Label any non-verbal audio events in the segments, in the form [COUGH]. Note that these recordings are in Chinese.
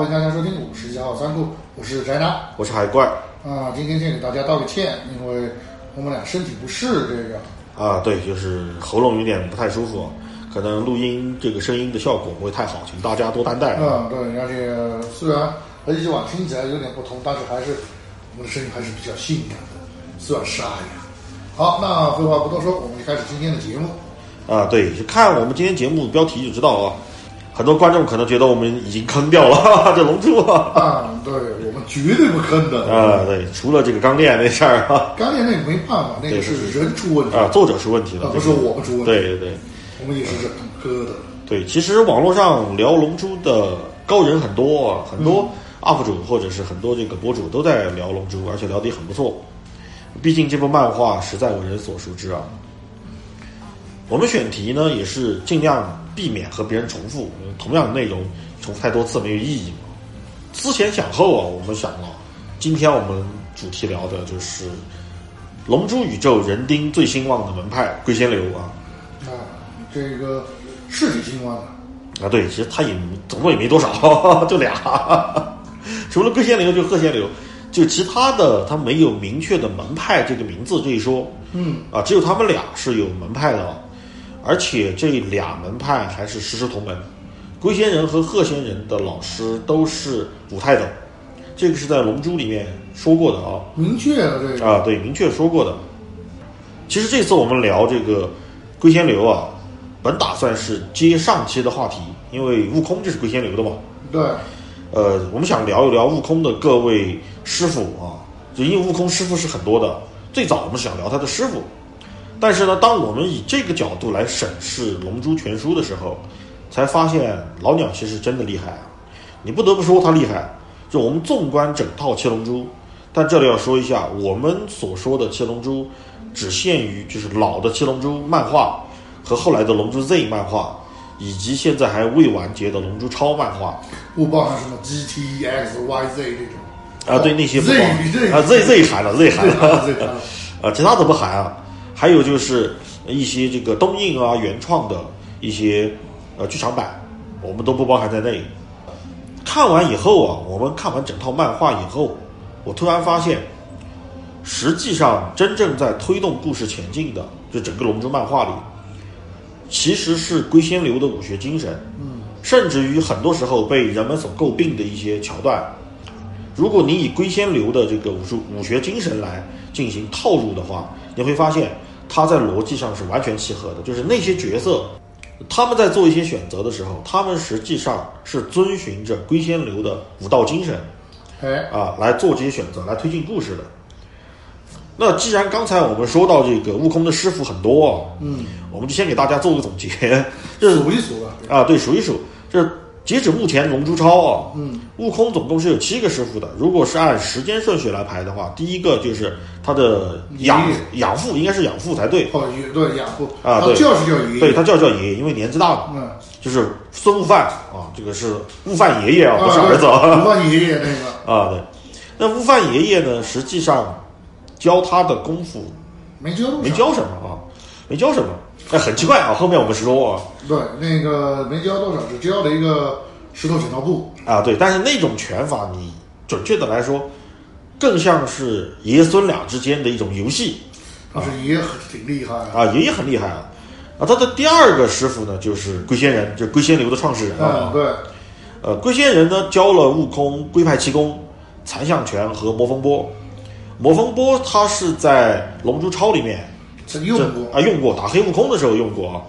欢迎大家收听五十一号仓库，我是宅男我是海怪啊。今天先给大家道个歉，因为我们俩身体不适，这个啊，对，就是喉咙有点不太舒服，可能录音这个声音的效果不会太好，请大家多担待。嗯，对，而且虽然和以往听起来有点不同，但是还是我们的声音还是比较性感的，虽然沙哑。好，那废话不多说，我们就开始今天的节目。啊，对，就看我们今天节目标题就知道啊。很多观众可能觉得我们已经坑掉了 [LAUGHS] 这龙珠啊，啊，对我们绝对不坑的。啊，对，除了这个钢炼那事儿啊，钢炼那个没办法，那个是人出问题。啊，作者出问题了，不是我们出问题，对对对，我们也是人磕的。对，其实网络上聊龙珠的高人很多，很多 UP 主或者是很多这个博主都在聊龙珠，而且聊得很不错。毕竟这部漫画实在为人所熟知啊。我们选题呢，也是尽量。避免和别人重复同样的内容，重复太多次没有意义嘛。思前想后啊，我们想了，今天我们主题聊的就是《龙珠》宇宙人丁最兴旺的门派龟仙流啊。啊，这个是挺兴旺的啊。对，其实他也总共也没多少，[LAUGHS] 就俩，[LAUGHS] 除了龟仙流就鹤仙流，就其他的他没有明确的门派这个名字这一说。嗯，啊，只有他们俩是有门派的。而且这俩门派还是师师同门，龟仙人和鹤仙人的老师都是五太等，这个是在《龙珠》里面说过的啊，明确的这个啊，对，明确说过的。其实这次我们聊这个龟仙流啊，本打算是接上期的话题，因为悟空就是龟仙流的嘛。对。呃，我们想聊一聊悟空的各位师傅啊，就因为悟空师傅是很多的，最早我们想聊他的师傅。但是呢，当我们以这个角度来审视《龙珠全书》的时候，才发现老鸟其实真的厉害啊！你不得不说他厉害。就我们纵观整套《七龙珠》，但这里要说一下，我们所说的《七龙珠》只限于就是老的《七龙珠》漫画和后来的《龙珠 Z》漫画，以及现在还未完结的《龙珠超》漫画，不包含什么 GT、X、Y、Z 这种啊？对，那些不包啊，Z Z 含了，Z 含了，啊，其他怎么含啊？还有就是一些这个东映啊原创的一些呃剧场版，我们都不包含在内。看完以后啊，我们看完整套漫画以后，我突然发现，实际上真正在推动故事前进的，就整个龙珠漫画里，其实是龟仙流的武学精神。嗯，甚至于很多时候被人们所诟病的一些桥段，如果你以龟仙流的这个武术武学精神来进行套入的话，你会发现。他在逻辑上是完全契合的，就是那些角色，他们在做一些选择的时候，他们实际上是遵循着龟仙流的武道精神，哎啊来做这些选择，来推进故事的。那既然刚才我们说到这个悟空的师傅很多，嗯，我们就先给大家做个总结，[LAUGHS] 数一数吧。啊，对，数一数，这。截止目前，龙珠超啊，嗯，悟空总共是有七个师傅的。如果是按时间顺序来排的话，第一个就是他的养养父，应该是养父才对。哦，对，养父啊，对，叫是叫爷爷，对他叫叫爷爷，因为年纪大了。嗯，就是孙悟饭啊，这个是悟饭爷爷啊，不是儿子。悟饭爷爷那个 [LAUGHS] 啊，对，那悟饭爷爷呢，实际上教他的功夫没教没教什么啊，没教什么。哎，很奇怪啊！后面我们说啊，对，那个没教多少，只教了一个石头剪刀布啊。对，但是那种拳法，你准确的来说，更像是爷孙俩之间的一种游戏。但是爷爷挺厉害啊，爷爷很厉害啊。啊，他的第二个师傅呢，就是龟仙人，就龟仙流的创始人啊。对，呃，龟仙人呢教了悟空龟派气功、残象拳和魔风波。魔风波他是在《龙珠超》里面。用过啊，用过打黑悟空的时候用过啊，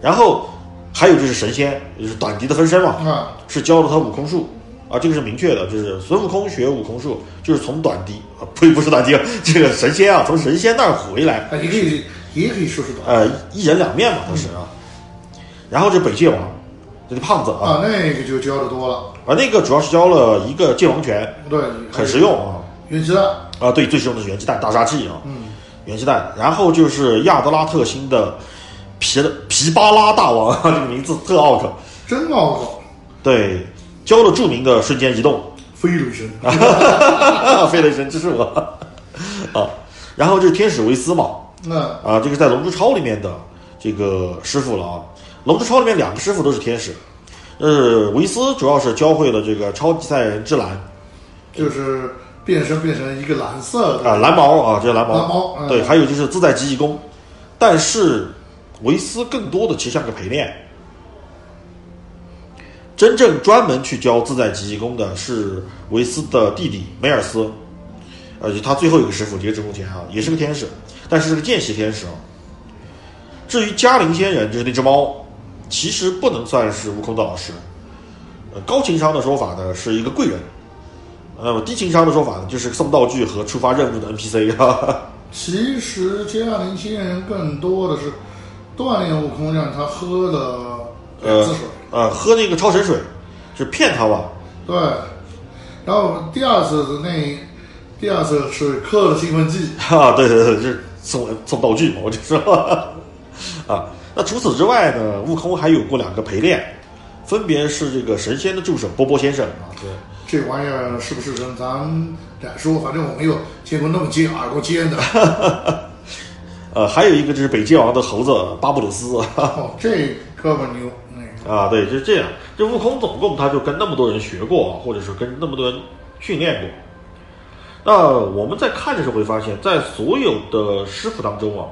然后还有就是神仙，就是短笛的分身嘛，啊，是教了他悟空术。啊，这个是明确的，就是孙悟空学悟空术，就是从短笛啊，呸，不是短笛，这个神仙啊，从神仙那儿回来，啊也可以也可以说是短，呃，一人两面嘛，他是啊，然后这北界王，这个胖子啊，那个就教的多了啊，那个主要是教了一个界王拳，对，很实用啊，元气弹。啊，对，最实用的是元气弹大杀器啊，嗯。元气弹，然后就是亚德拉特星的皮皮巴拉大王，[LAUGHS] 这个名字特拗口，真拗口。对，教了著名的瞬间移动，飞雷神，[LAUGHS] 飞雷神这是我啊。然后就是天使维斯嘛，那啊，这个在龙珠超里面的这个师傅了啊。龙珠超里面两个师傅都是天使，呃，维斯主要是教会了这个超级赛亚人之蓝就是变身变成一个蓝色的啊，蓝毛啊，这是蓝毛，蓝毛嗯对，还有就是自在极意功，但是维斯更多的其实像个陪练。真正专门去教自在极意功的是维斯的弟弟梅尔斯，而且他最后一个师傅，截止目前啊，也是个天使，但是是个见习天使啊。至于嘉陵仙人，就是那只猫，其实不能算是悟空的老师。呃，高情商的说法呢，是一个贵人。那么低情商的说法呢，就是送道具和触发任务的 NPC 哈。[LAUGHS] 其实嘉陵仙人更多的是锻炼悟空，让他喝了两呃次水。呃，喝那个超神水，是骗他吧？对，然后第二次的那第二次是刻了兴奋剂，啊，对对对，就是送送道具嘛，我就说 [LAUGHS] 啊。那除此之外呢，悟空还有过两个陪练，分别是这个神仙的助手波波先生啊，对。这玩意儿是不是人咱敢说？反正我没有见过那么尖耳朵尖的。[LAUGHS] 呃，还有一个就是北界王的猴子巴布鲁斯哦，[LAUGHS] 这哥们儿牛，那个啊，对，就是这样。这悟空总共他就跟那么多人学过，或者是跟那么多人训练过。那我们在看的时候会发现，在所有的师傅当中啊，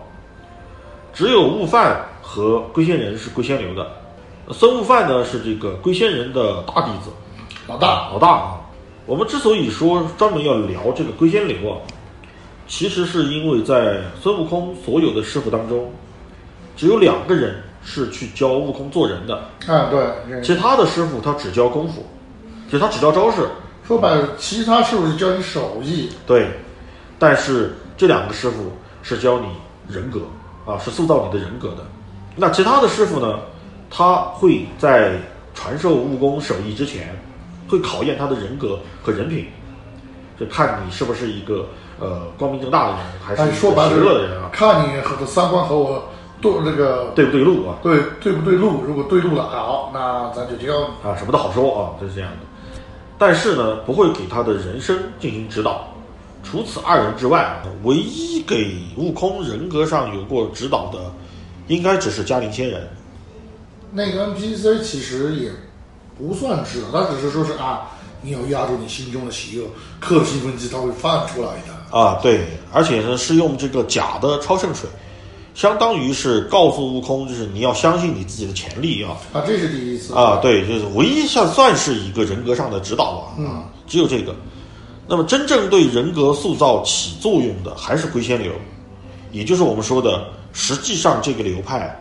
只有悟饭和龟仙人是龟仙流的。孙悟饭呢是这个龟仙人的大弟子，老大，老大啊。我们之所以说专门要聊这个龟仙流啊，其实是因为在孙悟空所有的师傅当中，只有两个人是去教悟空做人的，啊，对，其他的师傅他只教功夫，其实他只教招式，说白了，其他师傅是教你手艺？对。但是这两个师傅是教你人格啊，是塑造你的人格的。那其他的师傅呢，他会在传授悟空手艺之前，会考验他的人格和人品，就看你是不是一个呃光明正大的人，还是说白了恶的人啊，看你和三观和我对那个对不对路啊？对对不对路？如果对路了，好，那咱就教你。啊，什么都好说啊，就是这样的。但是呢，不会给他的人生进行指导。除此二人之外啊，唯一给悟空人格上有过指导的，应该只是嘉陵仙人。那个 NPC 其实也不算指导，他只是说是啊，你要压住你心中的邪恶，刻了兴奋剂，它会放出来的。啊，对，而且呢是用这个假的超圣水，相当于是告诉悟空，就是你要相信你自己的潜力啊啊，这是第一次啊，对，就是唯一算算是一个人格上的指导吧，啊，只有这个。那么真正对人格塑造起作用的还是龟仙流，也就是我们说的，实际上这个流派，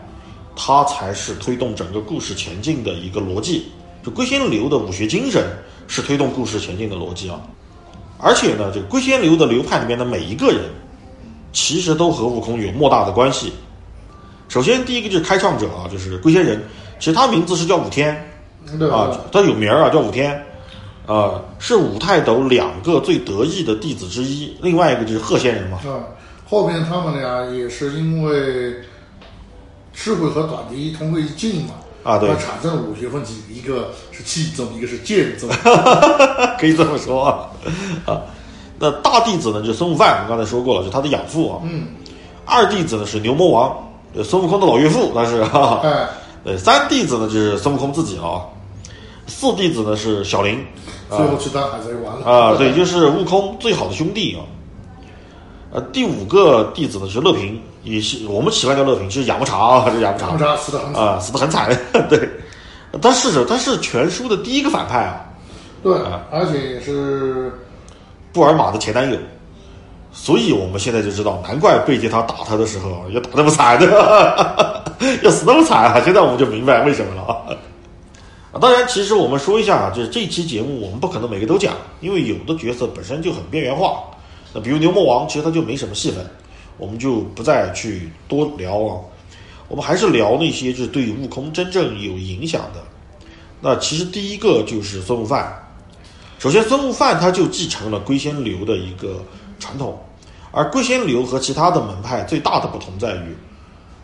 它才是推动整个故事前进的一个逻辑。就龟仙流的武学精神是推动故事前进的逻辑啊。而且呢，这个龟仙流的流派里面的每一个人，其实都和悟空有莫大的关系。首先，第一个就是开创者啊，就是龟仙人，其实他名字是叫武天？啊，他有名儿啊，叫武天，啊，是五太斗两个最得意的弟子之一。另外一个就是鹤仙人嘛，啊，后面他们俩也是因为智慧和短笛同归于尽嘛，啊对它产生了五学分级，一个是气宗，一个是剑宗，[LAUGHS] 可以这么说啊。[LAUGHS] 啊，那大弟子呢，就是孙悟饭，我们刚才说过了，就他的养父啊。嗯，二弟子呢是牛魔王，呃孙悟空的老岳父，但是哈、哈。哎，[LAUGHS] 对，三弟子呢就是孙悟空自己了啊。四弟子呢是小林，最后去当海贼王了啊，对，就是悟空最好的兄弟啊。呃，第五个弟子呢是乐平，也是我们习惯叫乐平，就是雅木茶啊，[LAUGHS] 这雅木茶他们俩死的很惨，啊，死的很惨。[LAUGHS] 对，他是他是全书的第一个反派啊，对，而且也是布尔玛的前男友。所以我们现在就知道，难怪贝吉塔打他的时候要打那么惨的，[LAUGHS] 要死那么惨啊！现在我们就明白为什么了啊。啊，当然，其实我们说一下啊，就是这期节目我们不可能每个都讲，因为有的角色本身就很边缘化。那比如牛魔王，其实他就没什么戏份，我们就不再去多聊了。我们还是聊那些就是对悟空真正有影响的。那其实第一个就是孙悟饭。首先，孙悟饭他就继承了龟仙流的一个传统，而龟仙流和其他的门派最大的不同在于，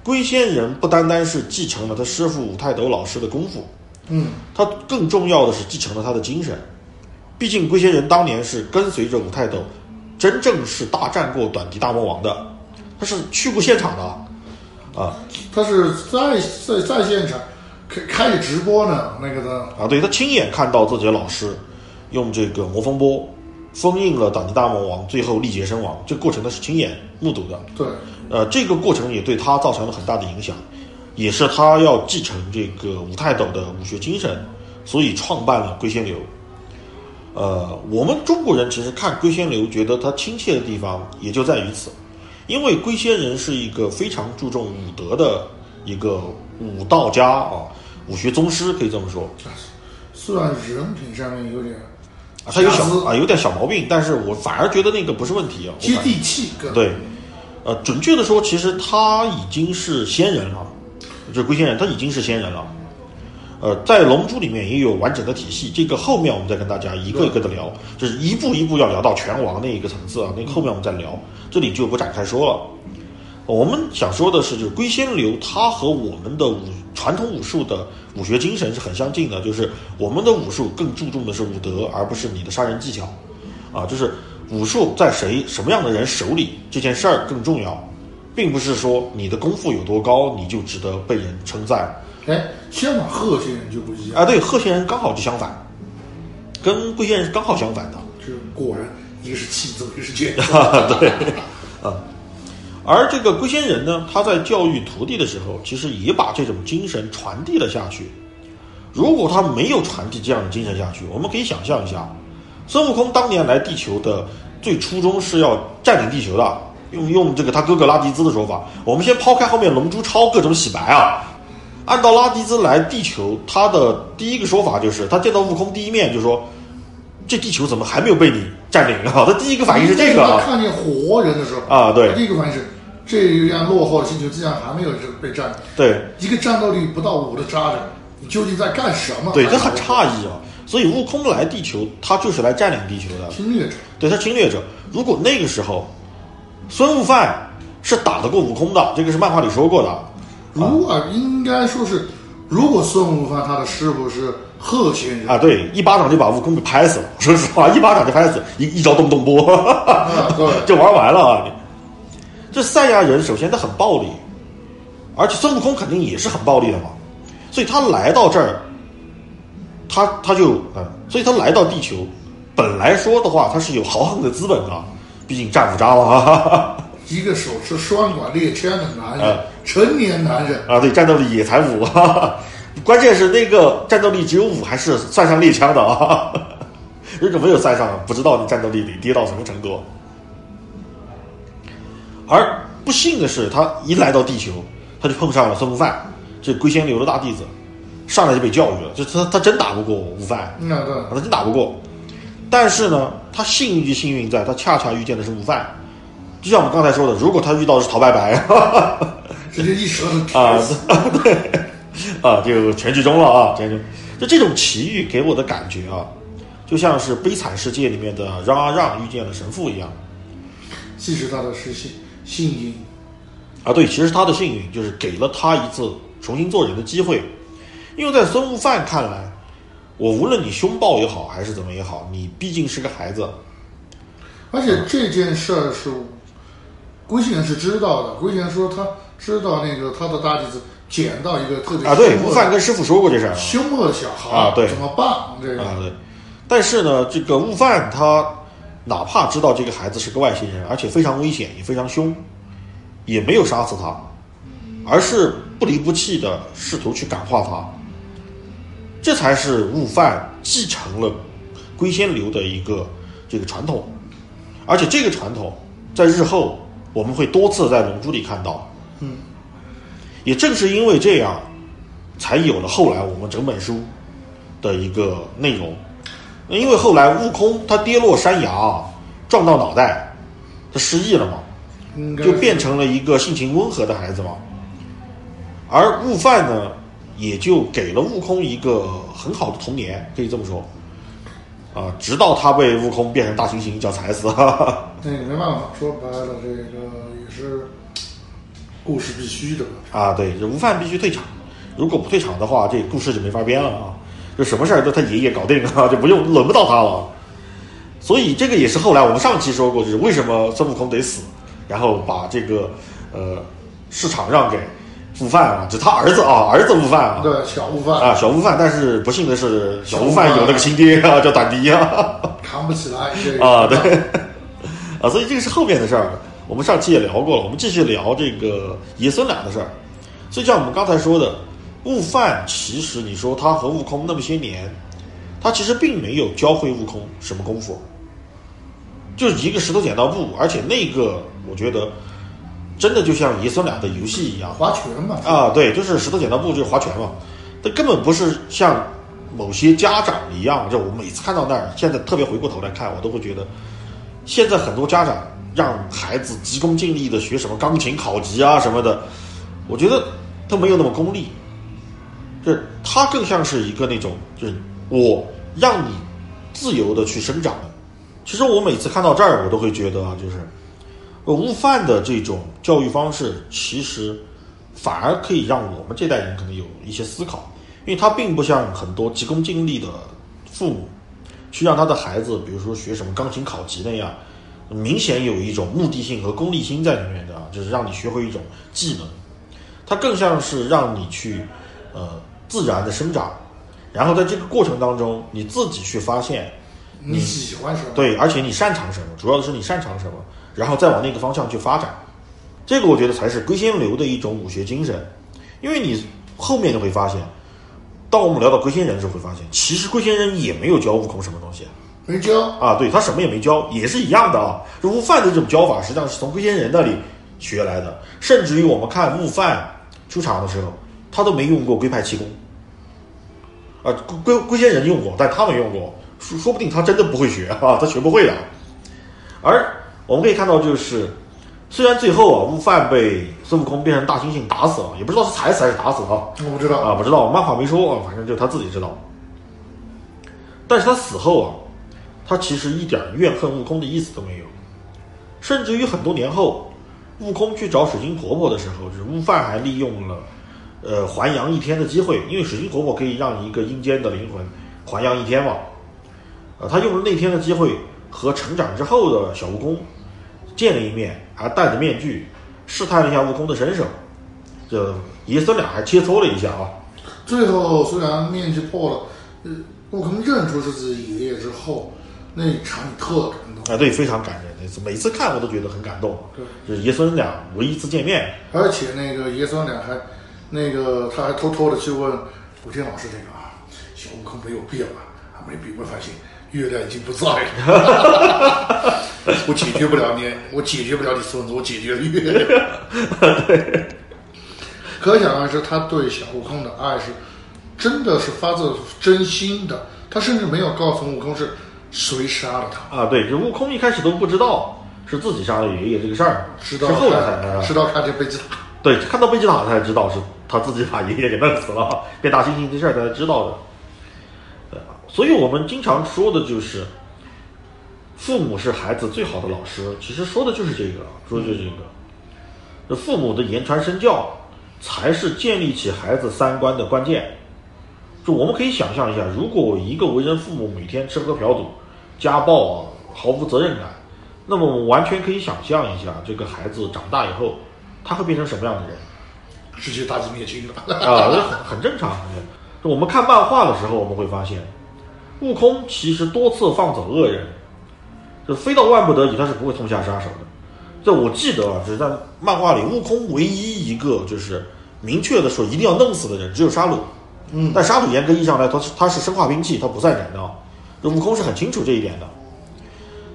龟仙人不单单是继承了他师傅武泰斗老师的功夫，嗯，他更重要的是继承了他的精神。毕竟龟仙人当年是跟随着武泰斗，真正是大战过短笛大魔王的，他是去过现场的啊。他是在在在现场开开着直播呢，那个的啊，对他亲眼看到自己的老师用这个魔风波封印了短笛大魔王，最后力竭身亡，这个过程他是亲眼目睹的。对，呃，这个过程也对他造成了很大的影响，也是他要继承这个武泰斗的武学精神，所以创办了龟仙流。呃，我们中国人其实看龟仙流，觉得他亲切的地方也就在于此，因为龟仙人是一个非常注重武德的一个武道家啊，武学宗师可以这么说。虽然人品上面有点啊，他有小啊有点小毛病，但是我反而觉得那个不是问题啊。接地气，对，呃，准确的说，其实他已经是仙人了，就是龟仙人，他已经是仙人了。呃，在《龙珠》里面也有完整的体系，这个后面我们再跟大家一个一个的聊，就是一步一步要聊到拳王那一个层次啊，那个后面我们再聊，这里就不展开说了。我们想说的是，就是龟仙流，它和我们的武传统武术的武学精神是很相近的，就是我们的武术更注重的是武德，而不是你的杀人技巧，啊，就是武术在谁什么样的人手里这件事儿更重要，并不是说你的功夫有多高你就值得被人称赞。哎，相反贺仙人就不一样，啊，对，贺仙人刚好就相反，跟龟仙人是刚好相反的。就果然一个是气宗，一个是剑奏，对，啊，而这个龟仙人呢，他在教育徒弟的时候，其实也把这种精神传递了下去。如果他没有传递这样的精神下去，我们可以想象一下，孙悟空当年来地球的最初衷是要占领地球的。用用这个他哥哥拉迪兹的说法，我们先抛开后面龙珠超各种洗白啊。按照拉迪兹来地球，他的第一个说法就是，他见到悟空第一面就说：“这地球怎么还没有被你占领啊？”他第一个反应是这个啊。他看见活人的时候啊对第一个反应是这样落后的星球竟然还没有被占领，对一个战斗力不到五的渣子，你究竟在干什么？对，这很诧异啊。所以悟空来地球，他就是来占领地球的，侵略者，对他侵略者。如果那个时候孙悟饭是打得过悟空的，这个是漫画里说过的。如果应该说是，如果孙悟饭他的师傅是贺仙人啊，对，一巴掌就把悟空给拍死了。说实话，一巴掌就拍死，一一招动动波，啊，对，[LAUGHS] 就玩完了啊！这赛亚人首先他很暴力，而且孙悟空肯定也是很暴力的嘛，所以他来到这儿，他他就嗯，所以他来到地球，本来说的话他是有豪横的资本的，毕竟战五渣嘛。一个手持双管猎枪的男人，啊成年男人，啊，对，战斗力也才五，[LAUGHS] 关键是那个战斗力只有五，还是算上猎枪的啊。[LAUGHS] 如果没有算上，不知道你战斗力得跌到什么程度。而不幸的是，他一来到地球，他就碰上了孙悟饭，这龟仙流的大弟子，上来就被教育了，就他他真打不过悟饭，嗯，对，啊，他真打不过。但是呢，他幸运就幸运在他恰恰遇见的是悟饭，就像我们刚才说的，如果他遇到的是陶白 [LAUGHS] 白，[LAUGHS] 直接一舌头啊对，啊，就全剧终了啊，全剧终。就这种奇遇给我的感觉啊，就像是《悲惨世界》里面的让阿让遇见了神父一样其实他的是幸幸运，啊。对，其实他的幸运就是给了他一次重新做人的机会，因为在孙悟饭看来，我无论你凶暴也好，还是怎么也好，你毕竟是个孩子而且这件事儿是龟仙人是知道的，龟仙人说他知道那个他的大弟子捡到一个特别啊。对，悟饭跟师傅说过这事。凶恶的小孩啊对怎么办？这个啊，对。但是呢，这个悟饭他哪怕知道这个孩子是个外星人，而且非常危险，也非常凶，也没有杀死他，而是不离不弃的试图去感化他。这才是悟饭继承了龟仙流的一个这个传统，而且这个传统在日后我们会多次在《龙珠》里看到。嗯，也正是因为这样，才有了后来我们整本书的一个内容。因为后来悟空他跌落山崖，撞到脑袋，他失忆了嘛，就变成了一个性情温和的孩子嘛。而悟饭呢，也就给了悟空一个很好的童年，可以这么说。啊，直到他被悟空变成大猩猩一脚踩死。哈 [LAUGHS] 哈那个没办法，说白了，这个也是故事必须的。啊，对，这悟饭必须退场，如果不退场的话，这故事就没法编了啊。就什么事儿都他爷爷搞定啊，[LAUGHS] 就不用轮不到他了。所以这个也是后来我们上期说过，就是为什么孙悟空得死，然后把这个呃市场让给悟饭啊，就他儿子啊，儿子悟饭啊，对，小悟饭啊，小悟饭，但是不幸的是，小悟饭有那个亲爹啊，叫短笛啊，扛不起来啊，对，[LAUGHS] 啊，所以这个是后面的事儿。我们上期也聊过了，我们继续聊这个爷孙俩的事儿。所以像我们刚才说的，悟饭其实你说他和悟空那么些年，他其实并没有教会悟空什么功夫，就是一个石头剪刀布，而且那个我觉得真的就像爷孙俩的游戏一样，划拳嘛，啊，对，就是石头剪刀布，就是划拳嘛。这根本不是像某些家长一样，就我每次看到那儿，现在特别回过头来看，我都会觉得，现在很多家长让孩子急功近利的学什么钢琴考级啊什么的，我觉得他没有那么功利，就是他更像是一个那种，就是我让你自由的去生长。其实我每次看到这儿，我都会觉得啊，就是悟饭的这种教育方式，其实反而可以让我们这代人可能有一些思考，因为他并不像很多急功近利的父母，去让他的孩子，比如说学什么钢琴考级那样，明显有一种目的性和功利心在里面的，就是让你学会一种技能。它更像是让你去呃自然的生长，然后在这个过程当中，你自己去发现你喜欢什么？对，而且你擅长什么，主要的是你擅长什么，然后再往那个方向去发展。这个我觉得才是龟仙流的一种武学精神，因为你后面就会发现，当我们聊到龟仙人的时候，会发现其实龟仙人也没有教悟空什么东西没教，啊，对他什么也没教，也是一样的啊。这悟饭的这种教法，实际上是从龟仙人那里学来的，甚至于我们看悟饭出场的时候，他都没用过龟派气功，啊，龟龟龟仙人用过，但他没用过，说说不定他真的不会学啊，他学不会的。而我们可以看到，就是虽然最后啊，悟饭被孙悟空变成大猩猩打死了，也不知道是踩死还是打死啊，我不知道。啊，不知道，漫画没说啊，反正就他自己知道。但是他死后啊，他其实一点怨恨悟空的意思都没有，甚至于很多年后，悟空去找水晶婆婆的时候，就是悟饭还利用了呃还阳一天的机会，因为水晶婆婆可以让一个阴间的灵魂还阳一天嘛，呃，他用了那天的机会和成长之后的小悟空见了一面，还戴着面具试探了一下悟空的身手，这爷孙俩还切磋了一下啊。最后虽然面具破了，呃，悟空认出是自己爷爷之后，那场景特感动。啊，对，非常感人。那次每次看我都觉得很感动。对，就是爷孙俩唯一一次见面，而且那个爷孙俩还，那个他还偷偷的去问古天老师这个啊，小悟空没有变吧？啊，没变，我发现月亮已经不在了。[LAUGHS] 我解决不了你，我解决不了你孙子，我解决了月亮。[LAUGHS] 可想而知，他对小悟空的爱是真的是发自真心的。他甚至没有告诉悟空是谁杀了他，啊，对，就悟空一开始都不知道是自己杀了爷爷这个事儿，是直到后来才看，直到看见贝吉塔。对，看到贝吉塔才知道是他自己把爷爷给弄死了，变大猩猩这事儿才知道的。所以我们经常说的就是，父母是孩子最好的老师。其实说的就是这个，说的就是这个。这父母的言传身教，才是建立起孩子三观的关键。就我们可以想象一下，如果一个为人父母每天吃喝嫖赌、家暴啊，毫无责任感，那么我们完全可以想象一下，这个孩子长大以后，他会变成什么样的人？直接打击灭亲了。啊，这很很正常。就我们看漫画的时候，我们会发现，悟空其实多次放走恶人，就非到万不得已，他是不会痛下杀手的。这我记得啊，就是在漫画里，悟空唯一一个就是明确的说一定要弄死的人，只有沙鲁。嗯，但沙鲁严格意义上来，他是他是生化兵器，他不算人的啊。这悟空是很清楚这一点的。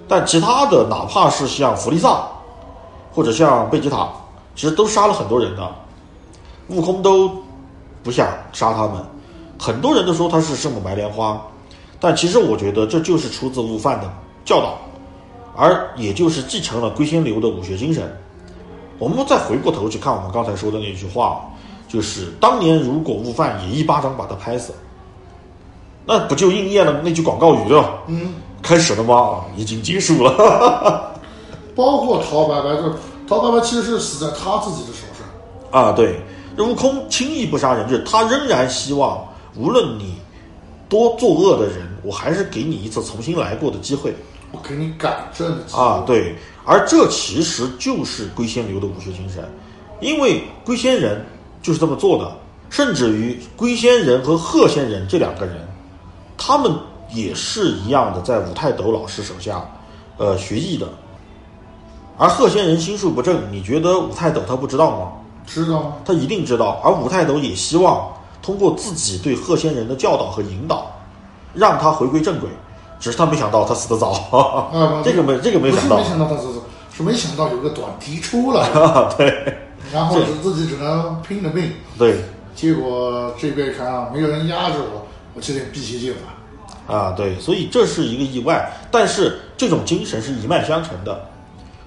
但其他的，哪怕是像弗利萨，或者像贝吉塔，其实都杀了很多人的。悟空都不想杀他们，很多人都说他是圣母白莲花，但其实我觉得这就是出自悟饭的教导，而也就是继承了龟仙流的武学精神。我们再回过头去看我们刚才说的那句话，就是当年如果悟饭也一巴掌把他拍死，那不就应验了那句广告语了？嗯，开始了吗？啊，已经结束了。[LAUGHS] 包括陶白白，就是陶白白其实是死在他自己的手上。啊，对，这悟空轻易不杀人，就是他仍然希望，无论你多作恶的人，我还是给你一次重新来过的机会我给你改正的机会啊。对，而这其实就是龟仙流的武学精神，因为龟仙人就是这么做的。甚至于龟仙人和鹤仙人这两个人，他们也是一样的，在武泰斗老师手下，呃，学艺的。而鹤仙人心术不正，你觉得武泰斗他不知道吗？知道吗？他一定知道。而武泰斗也希望通过自己对鹤仙人的教导和引导，让他回归正轨。只是他没想到他死得早，啊，这个没这个没想到没，想到他是是没想到有个短题出来，[LAUGHS] 对然后是自己只能拼了命。对结果这边看啊，没有人压着我，我就得避邪剑法。啊对，所以这是一个意外。但是这种精神是一脉相承的，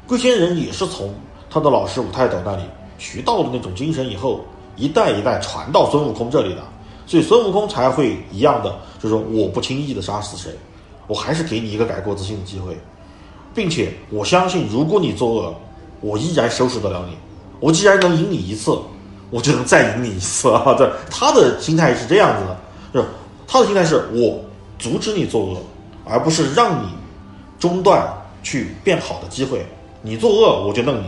龟仙人也是从他的老师武泰斗那里学到的那种精神以后，一代一代传到孙悟空这里的，所以孙悟空才会一样的，就是说我不轻易的杀死谁，我还是给你一个改过自新的机会，并且我相信，如果你作恶，我依然收拾得了你，我既然能赢你一次，我就能再赢你一次啊！这他的心态是这样子的，就是他的心态是我阻止你作恶，而不是让你中断去变好的机会。你作恶，我就弄你，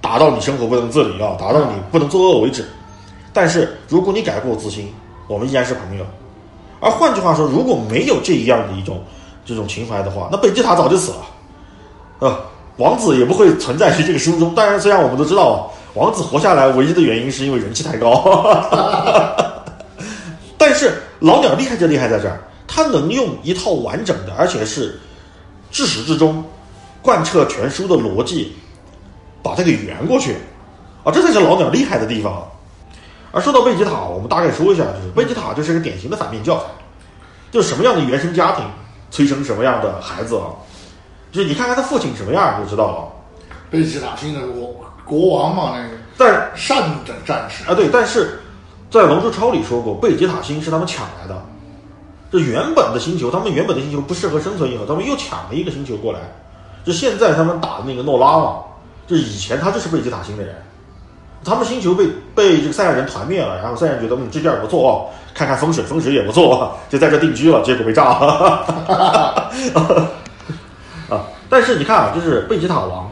打到你生活不能自理啊，打到你不能作恶为止。但是如果你改过自新，我们依然是朋友。而换句话说，如果没有这样的一种这种情怀的话，那贝吉塔早就死了，啊，王子也不会存在于这个书中。当然，虽然我们都知道，王子活下来唯一的原因是因为人气太高，[LAUGHS] 但是老鸟厉害就厉害在这儿，他能用一套完整的，而且是至始至终贯彻全书的逻辑，把它给圆过去，啊，这才是老鸟厉害的地方。而说到贝吉塔，我们大概说一下，就是贝吉塔就是个典型的反面教材，就是什么样的原生家庭催生什么样的孩子啊，就是你看看他父亲什么样你就知道了。贝吉塔星的国国王嘛，那个但善的战士，啊对，但是在《龙珠超》里说过，贝吉塔星是他们抢来的，这原本的星球，他们原本的星球不适合生存以后，他们又抢了一个星球过来，就现在他们打的那个诺拉嘛，就以前他就是贝吉塔星的人。他们星球被被这个赛亚人团灭了，然后赛亚人觉得嗯这地儿不错哦，看看风水，风水也不错，就在这定居了，结果被炸了。[LAUGHS] 啊！但是你看啊，就是贝吉塔王，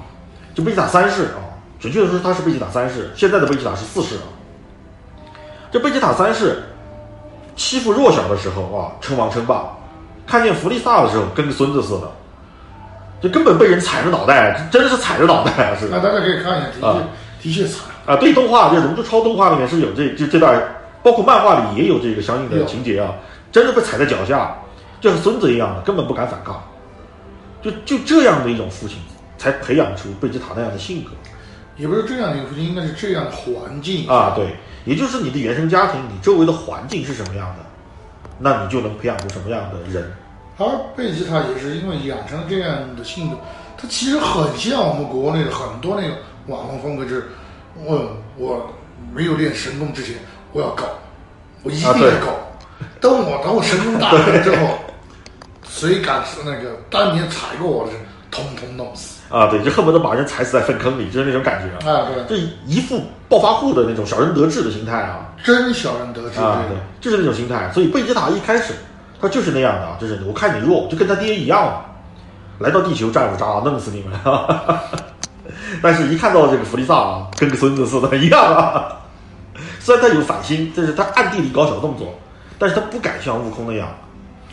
就贝吉塔三世啊，准确的说他是贝吉塔三世，现在的贝吉塔是四世啊。这贝吉塔三世欺负弱小的时候啊，称王称霸，看见弗利萨的时候跟个孙子似的，就根本被人踩着脑袋，真的是踩着脑袋啊！是那大家可以看一下，的确、啊的确惨。啊，对动画，这《龙珠超》动画里面是有这这这段，包括漫画里也有这个相应的情节啊，真的被踩在脚下，就像孙子一样的，根本不敢反抗。就就这样的一种父亲，才培养出贝吉塔那样的性格也不是这样的一个父亲，应该是这样的环境啊。对，也就是你的原生家庭，你周围的环境是什么样的，那你就能培养出什么样的人。而贝吉塔也是因为养成了这样的性格，他其实很像我们国内的很多那个网红风格，就是我我没有练神功之前，我要搞，我一定要搞。等我等我神功大开之后，谁敢是那个当年踩过我的人，通通弄死。啊，对，就恨不得把人踩死在粪坑里，就是那种感觉啊，啊，对，就一副暴发户的那种小人得志的心态啊。真小人得志，啊，对，就是那种心态。所以贝吉塔一开始他就是那样的，啊，就是我看你弱，就跟他爹一样嘛，来到地球战五渣，弄死你们。但是，一看到这个弗利萨啊，跟个孙子似的，一样啊。虽然他有反心，但是他暗地里搞小动作，但是他不敢像悟空那样。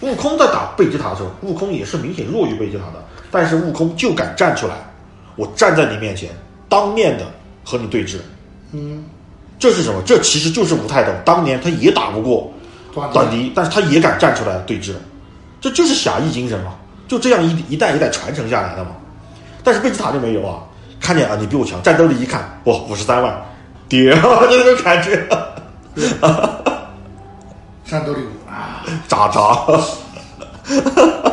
悟空在打贝吉塔的时候，悟空也是明显弱于贝吉塔的，但是悟空就敢站出来，我站在你面前，当面的和你对峙。嗯，这是什么？这其实就是武泰斗，当年他也打不过短短笛，但是他也敢站出来对峙，这就是侠义精神嘛，就这样一一代一代传承下来的嘛。但是贝吉塔就没有啊，看见啊你比我强，战斗力一看，哇五十三万，爹，[LAUGHS] 就那种感觉，战斗力啊，渣渣，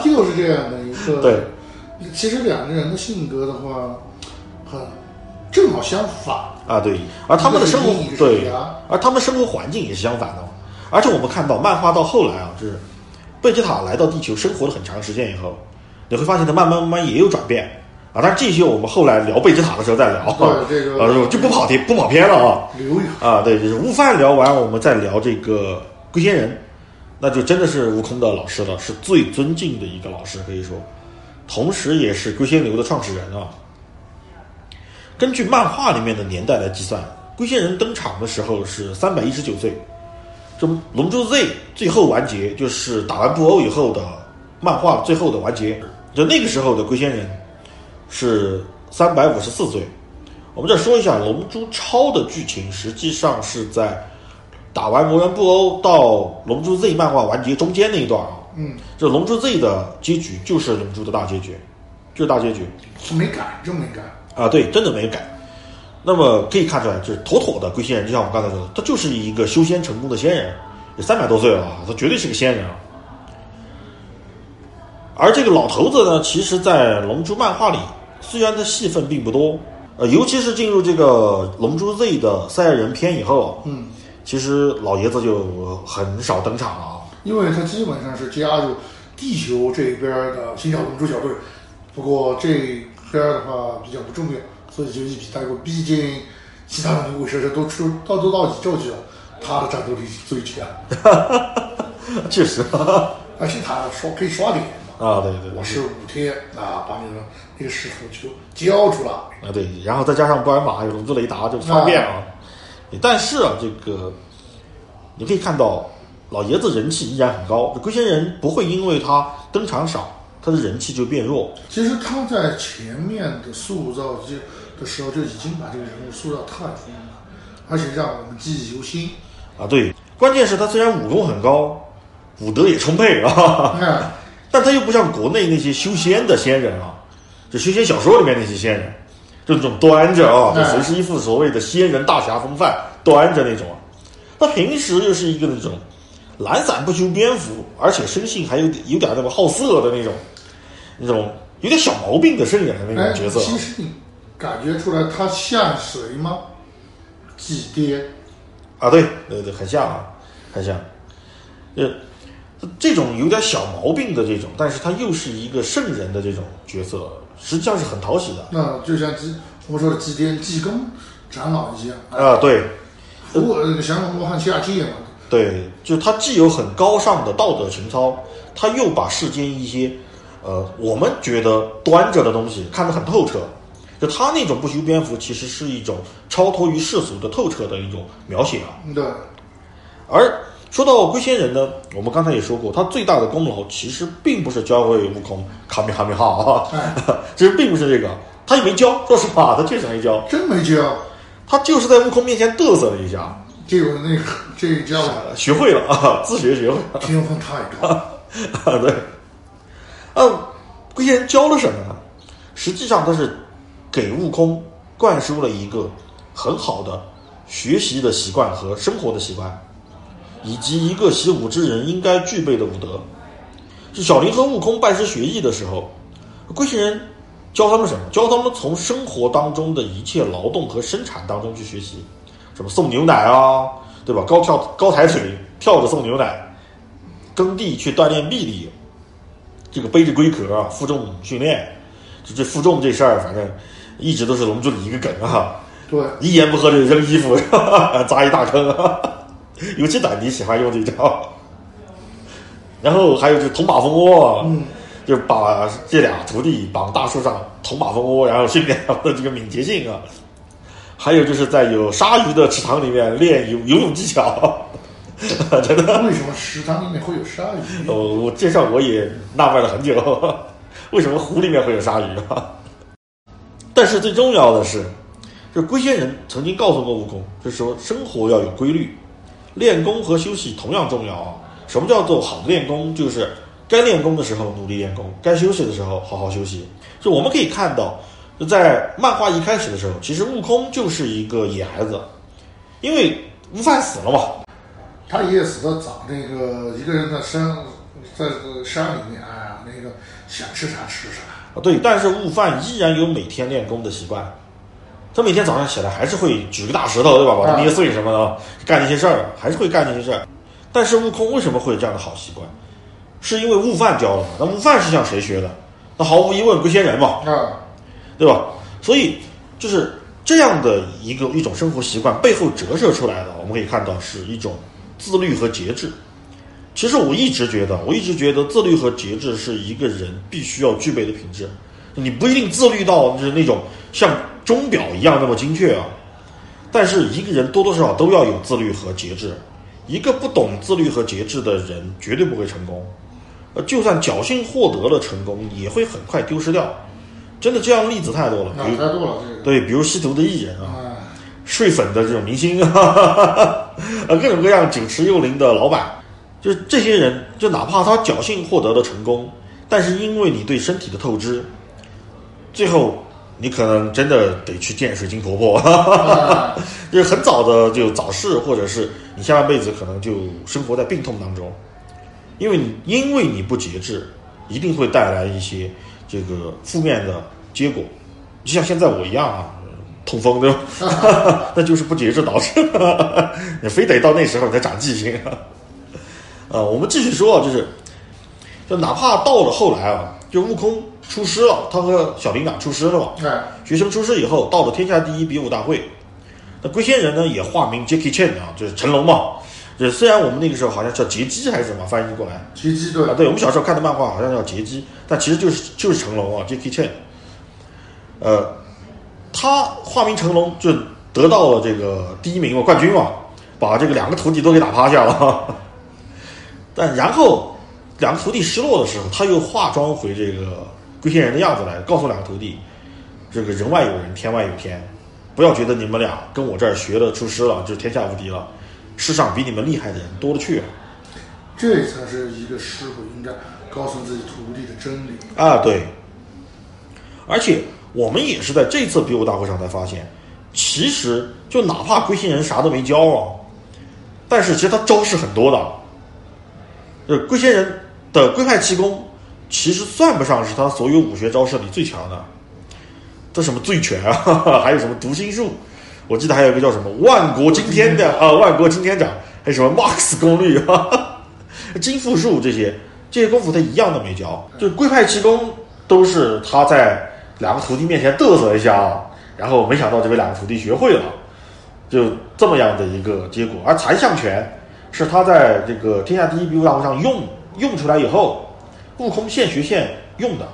就是这样的一个。[LAUGHS] 对，其实两个人的性格的话，很正好相反。啊对，而他们的生活对，而他们生活环境也是相反的。而且我们看到漫画到后来啊，就是贝吉塔来到地球生活了很长时间以后，你会发现他慢慢慢慢也有转变啊。但是这些我们后来聊贝吉塔的时候再聊，对这个啊就不跑题不跑偏了啊。留有啊，对，就是悟饭聊完，我们再聊这个龟仙人，那就真的是悟空的老师了，是最尊敬的一个老师，可以说，同时也是龟仙流的创始人啊。根据漫画里面的年代来计算，龟仙人登场的时候是三百一十九岁。这《龙珠 Z》最后完结就是打完布欧以后的漫画最后的完结，就那个时候的龟仙人是三百五十四岁。我们再说一下《龙珠超》的剧情，实际上是在打完魔人布欧到《龙珠 Z》漫画完结中间那一段啊。嗯，这《龙珠 Z》的结局就是《龙珠》的大结局，就是大结局是没改，真没改。啊，对，真的没改。那么可以看出来，就是妥妥的龟仙人，就像我们刚才说的，他就是一个修仙成功的仙人，也三百多岁了啊，他绝对是个仙人啊。而这个老头子呢，其实，在《龙珠》漫画里，虽然他戏份并不多，呃，尤其是进入这个《龙珠 Z》的赛亚人篇以后，嗯，其实老爷子就很少登场了啊。因为他基本上是加入地球这边的新小龙珠小队，不过这边的话比较不重要，所以就一笔带过。毕竟其他的女鬼蛇神都出到都到宇宙去了，他的战斗力最强，[LAUGHS] 确实而且他刷可以刷脸嘛。啊，对对对我是五天啊，把你的那个师傅就交出来。啊，对，然后再加上布尔玛有龙珠雷达，就方便啊。但是啊，这个你可以看到，老爷子人气依然很高。龟仙人不会因为他登场少，他的人气就变弱。其实他在前面的塑造就的时候就已经把这个人物塑造太丰满了，而且让我们记忆犹新。啊，对，关键是他虽然武功很高，武德也充沛啊，哎，但他又不像国内那些修仙的仙人啊，就修仙小说里面那些仙人，就那种端着啊，就随时一副所谓的仙人大侠风范，端着那种啊。他平时又是一个那种懒散不修边幅，而且生性还有点有点那么好色的那种，那种有点小毛病的圣人的那哎，种角色啊。其实你感觉出来他像谁吗？祭爹。啊，对对对，很像啊，很像。呃，这种有点小毛病的这种，但是他又是一个圣人的这种角色，实际上是很讨喜的。那就像祭我们说的祭天济公长老一样，啊，对我那个降龙罗汉下界嘛。对，就他既有很高尚的道德情操，他又把世间一些呃我们觉得端着的东西看得很透彻。就他那种不修边幅，其实是一种超脱于世俗的透彻的一种描写啊。嗯对，而说到龟仙人呢，我们刚才也说过，他最大的功劳其实并不是教会悟空卡米哈米哈啊，哎，[LAUGHS] 其实并不是这个，他也没教，说实话，他确实没教，真没教，他就是在悟空面前嘚瑟了一下，这个那个这个叫呃 [LAUGHS] 学会了啊，自学学会了。天分太高。啊，对，嗯，龟仙人教了什么呢？实际上，他是给悟空灌输了一个很好的学习的习惯和生活的习惯，以及一个习武之人应该具备的武德。是小林和悟空拜师学艺的时候，龟仙人教他们什么？教他们从生活当中的一切劳动和生产当中去学习，什么送牛奶啊，对吧？高跳高抬腿跳着送牛奶，耕地去锻炼臂力，这个背着龟壳啊，负重训练，这这负重这事儿，反正一直都是龙珠里一个梗啊。对，一言不合就扔衣服，[LAUGHS] 砸一大坑啊。尤其短笛喜欢用这招。然后还有就是捅马蜂窝，啊嗯，就把这俩徒弟绑大树上捅马蜂窝，然后训练他们的这个敏捷性啊。还有就是在有鲨鱼的池塘里面练游游泳技巧，真的。为什么池塘里面会有鲨鱼？哦，我介绍我也纳闷了很久，为什么湖里面会有鲨鱼啊？但是最重要的是，就龟仙人曾经告诉过悟空，就是说生活要有规律，练功和休息同样重要啊。什么叫做好的练功？就是该练功的时候努力练功，该休息的时候好好休息。就我们可以看到，就在漫画一开始的时候，其实悟空就是一个野孩子，因为悟饭死了嘛，他爷爷死的早，那个一个人在山，在山里面，哎呀，那个想吃啥吃啥。啊，对，但是悟饭依然有每天练功的习惯。他每天早上起来还是会举个大石头，对吧？把它捏碎什么的，干那些事儿，还是会干那些事儿。但是悟空为什么会有这样的好习惯？是因为悟饭教的嘛？那悟饭是向谁学的？那毫无疑问，龟仙人嘛，啊，对吧？所以就是这样的一个一种生活习惯背后折射出来的，我们可以看到是一种自律和节制。其实我一直觉得，我一直觉得自律和节制是一个人必须要具备的品质。你不一定自律到就是那种像钟表一样那么精确啊，但是一个人多多少少都要有自律和节制，一个不懂自律和节制的人绝对不会成功。呃，就算侥幸获得了成功，也会很快丢失掉。真的这样例子太多了，比如太多了，对，比如吸毒的艺人啊，啊，睡粉的这种明星啊，[LAUGHS] 呃，各种各样酒池肉林的老板，就是这些人，就哪怕他侥幸获得了成功，但是因为你对身体的透支，最后你可能真的得去见水晶婆婆，啊 [LAUGHS] 就是很早的就早逝，或者是你下半辈子可能就生活在病痛当中，因为你因为你不节制，一定会带来一些这个负面的结果，就像现在我一样啊，痛风对吧？[LAUGHS] 那就是不节制导致的，[LAUGHS] 你非得到那时候你才长记性。呃，我们继续说啊，就是，就哪怕到了后来啊，就悟空出师了，他和小灵感出师了嘛，哎，学生出师以后，到了天下第一比武大会，那龟仙人呢也化名 Jackie Chan 啊，就是成龙嘛。这虽然我们那个时候好像叫劫机还是什么翻译过来杰基对啊，对我们小时候看的漫画好像叫劫机，但其实就是就是成龙啊，Jackie Chan。呃，他化名成龙就得到了这个第一名嘛，冠军嘛，把这个两个徒弟都给打趴下了。[LAUGHS] 但然后两个徒弟失落的时候，他又化妆回这个龟仙人的样子来，告诉两个徒弟，这个人外有人，天外有天，不要觉得你们俩跟我这儿学了出师了，就天下无敌了。世上比你们厉害的人多了去了这才是一个师傅应该告诉自己徒弟的真理。啊！对，而且我们也是在这次比武大会上才发现，其实就哪怕龟仙人啥都没教啊，但是其实他招式很多的。这龟仙人的龟派气功，其实算不上是他所有武学招式里最强的。这什么醉拳啊，[LAUGHS] 还有什么读心术，我记得还有一个叫什么万国惊天的啊，万国惊天掌，还有什么 Max 功率啊，[LAUGHS] 金复术这些这些功夫他一样都没教，就龟派气功都是他在两个徒弟面前嘚瑟一下，然后没想到这位两个徒弟学会了，就这么样的一个结果。而残象拳是他在这个天下第一比武大会上用用出来以后，悟空现学现用的，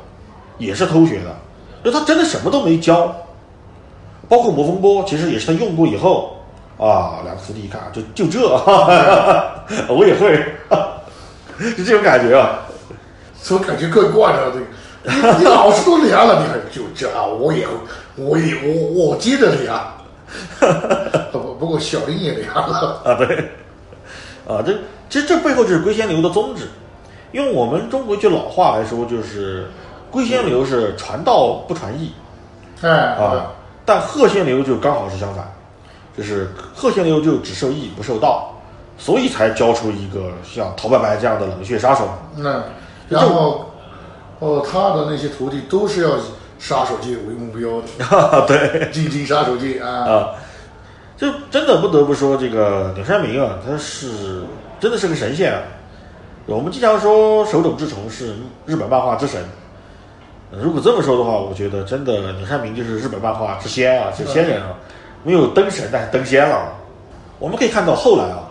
也是偷学的，就他真的什么都没教，包括魔风波，其实也是他用过以后啊，两个徒弟一看就就这哈哈，[LAUGHS] 我也会，[LAUGHS] 就这种感觉啊。怎么感觉怪怪的？这个，你你老师都凉了，你还就这啊？我也会，我也我我接着凉。[LAUGHS] 不不过小林也凉了。啊，对，啊，这其实这背后就是龟仙流的宗旨。用我们中国一句老话来说，就是龟仙流是传道不传艺哎啊，但鹤仙流就刚好是相反，就是鹤仙流就只受艺不受道，所以才教出一个像陶白白这样的冷血杀手。那然后哦，他的那些徒弟都是要以杀手界为目标 [LAUGHS] 的，对进京杀手界啊。啊，就真的不得不说，这个鸟山明啊，他是真的是个神仙啊。我们经常说手冢治虫是日本漫画之神，呃如果这么说的话，我觉得真的鸟山明就是日本漫画之仙啊，是仙人啊，没有登神，但是登仙了。我们可以看到后来啊，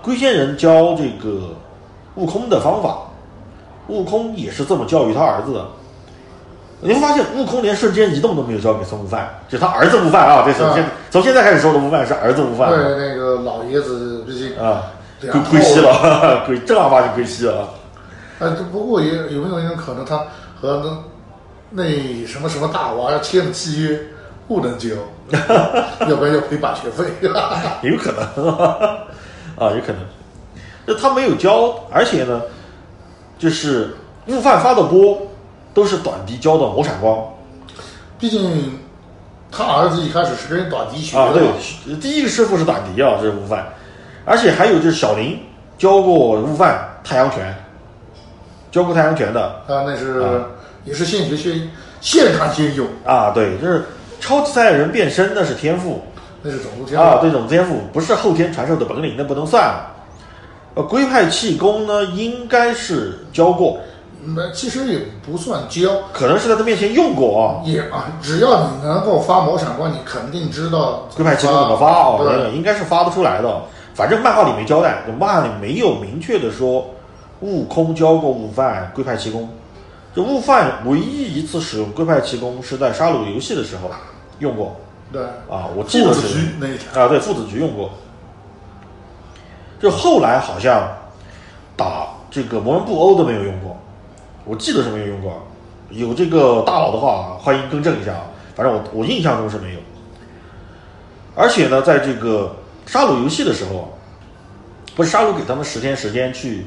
龟仙人教这个悟空的方法，悟空也是这么教育他儿子的。你会发现，悟空连瞬间移动都没有教给孙悟饭，就是他儿子悟饭啊。这从现从现在开始说的悟饭是儿子悟饭对，那个老爷子毕竟啊，归归西了，[LAUGHS] 归正儿八经归西了。哎，这不过也有没有一种可能，他和那那什么什么大王签了契约，不能交，[LAUGHS] 要不然要赔版权费。[LAUGHS] 有可能啊，有可能。那他没有交，而且呢，就是悟饭发的波都是短笛教的魔闪光毕竟他儿子一开始是跟短笛学的啊。对，第一个师傅是短笛啊，这是悟饭，而且还有就是小林教过悟饭太阳拳，教过太阳拳的啊，那是、啊也是现学现现场现用，啊。对，就是超级赛亚人变身那是天赋，那是种族天赋啊，赋。对，这种天赋不是后天传授的本领，那不能算。呃，龟派气功呢，应该是教过，那其实也不算教，可能是在他面前用过啊。也啊，只要你能够发魔闪光，你肯定知道龟派气功怎么发哦？对，应该是发得出来的。反正漫画里没交代，漫画里没有明确的说悟空教过悟饭龟派气功。这悟饭唯一一次使用龟派气功是在杀戮游戏的时候用过，对，啊，我记得父子是局那一条，啊，对，父子局用过。就后来好像打这个魔人布欧都没有用过，我记得是没有用过。有这个大佬的话，欢迎更正一下啊。反正我我印象中是没有。而且呢，在这个杀戮游戏的时候，不是沙鲁给他们十天时间去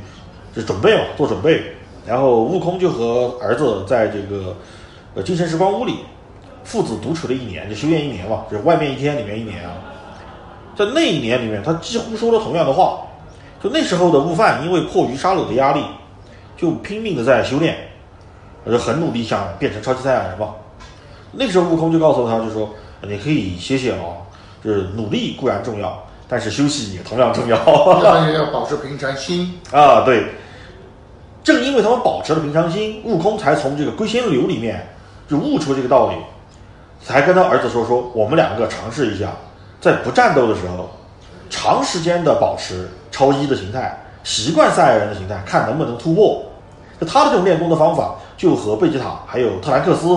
就准备嘛，做准备。然后悟空就和儿子在这个呃精神时光屋里父子独处了一年，就修炼一年嘛，就是外面一天，里面一年啊。在那一年里面，他几乎说了同样的话。就那时候的悟饭，因为迫于沙鲁的压力，就拼命的在修炼，就很努力想变成超级赛亚人嘛。那个时候悟空就告诉他，就说你可以歇歇啊，就是努力固然重要，但是休息也同样重要。要要保持平常心。[LAUGHS] 啊，对，正因为他们保持了平常心，悟空才从这个龟仙流里面就悟出这个道理，才跟他儿子说说，我们两个尝试一下，在不战斗的时候，长时间的保持超一的形态，习惯赛亚人的形态，看能不能突破。就他的这种练功的方法，就和贝吉塔还有特兰克斯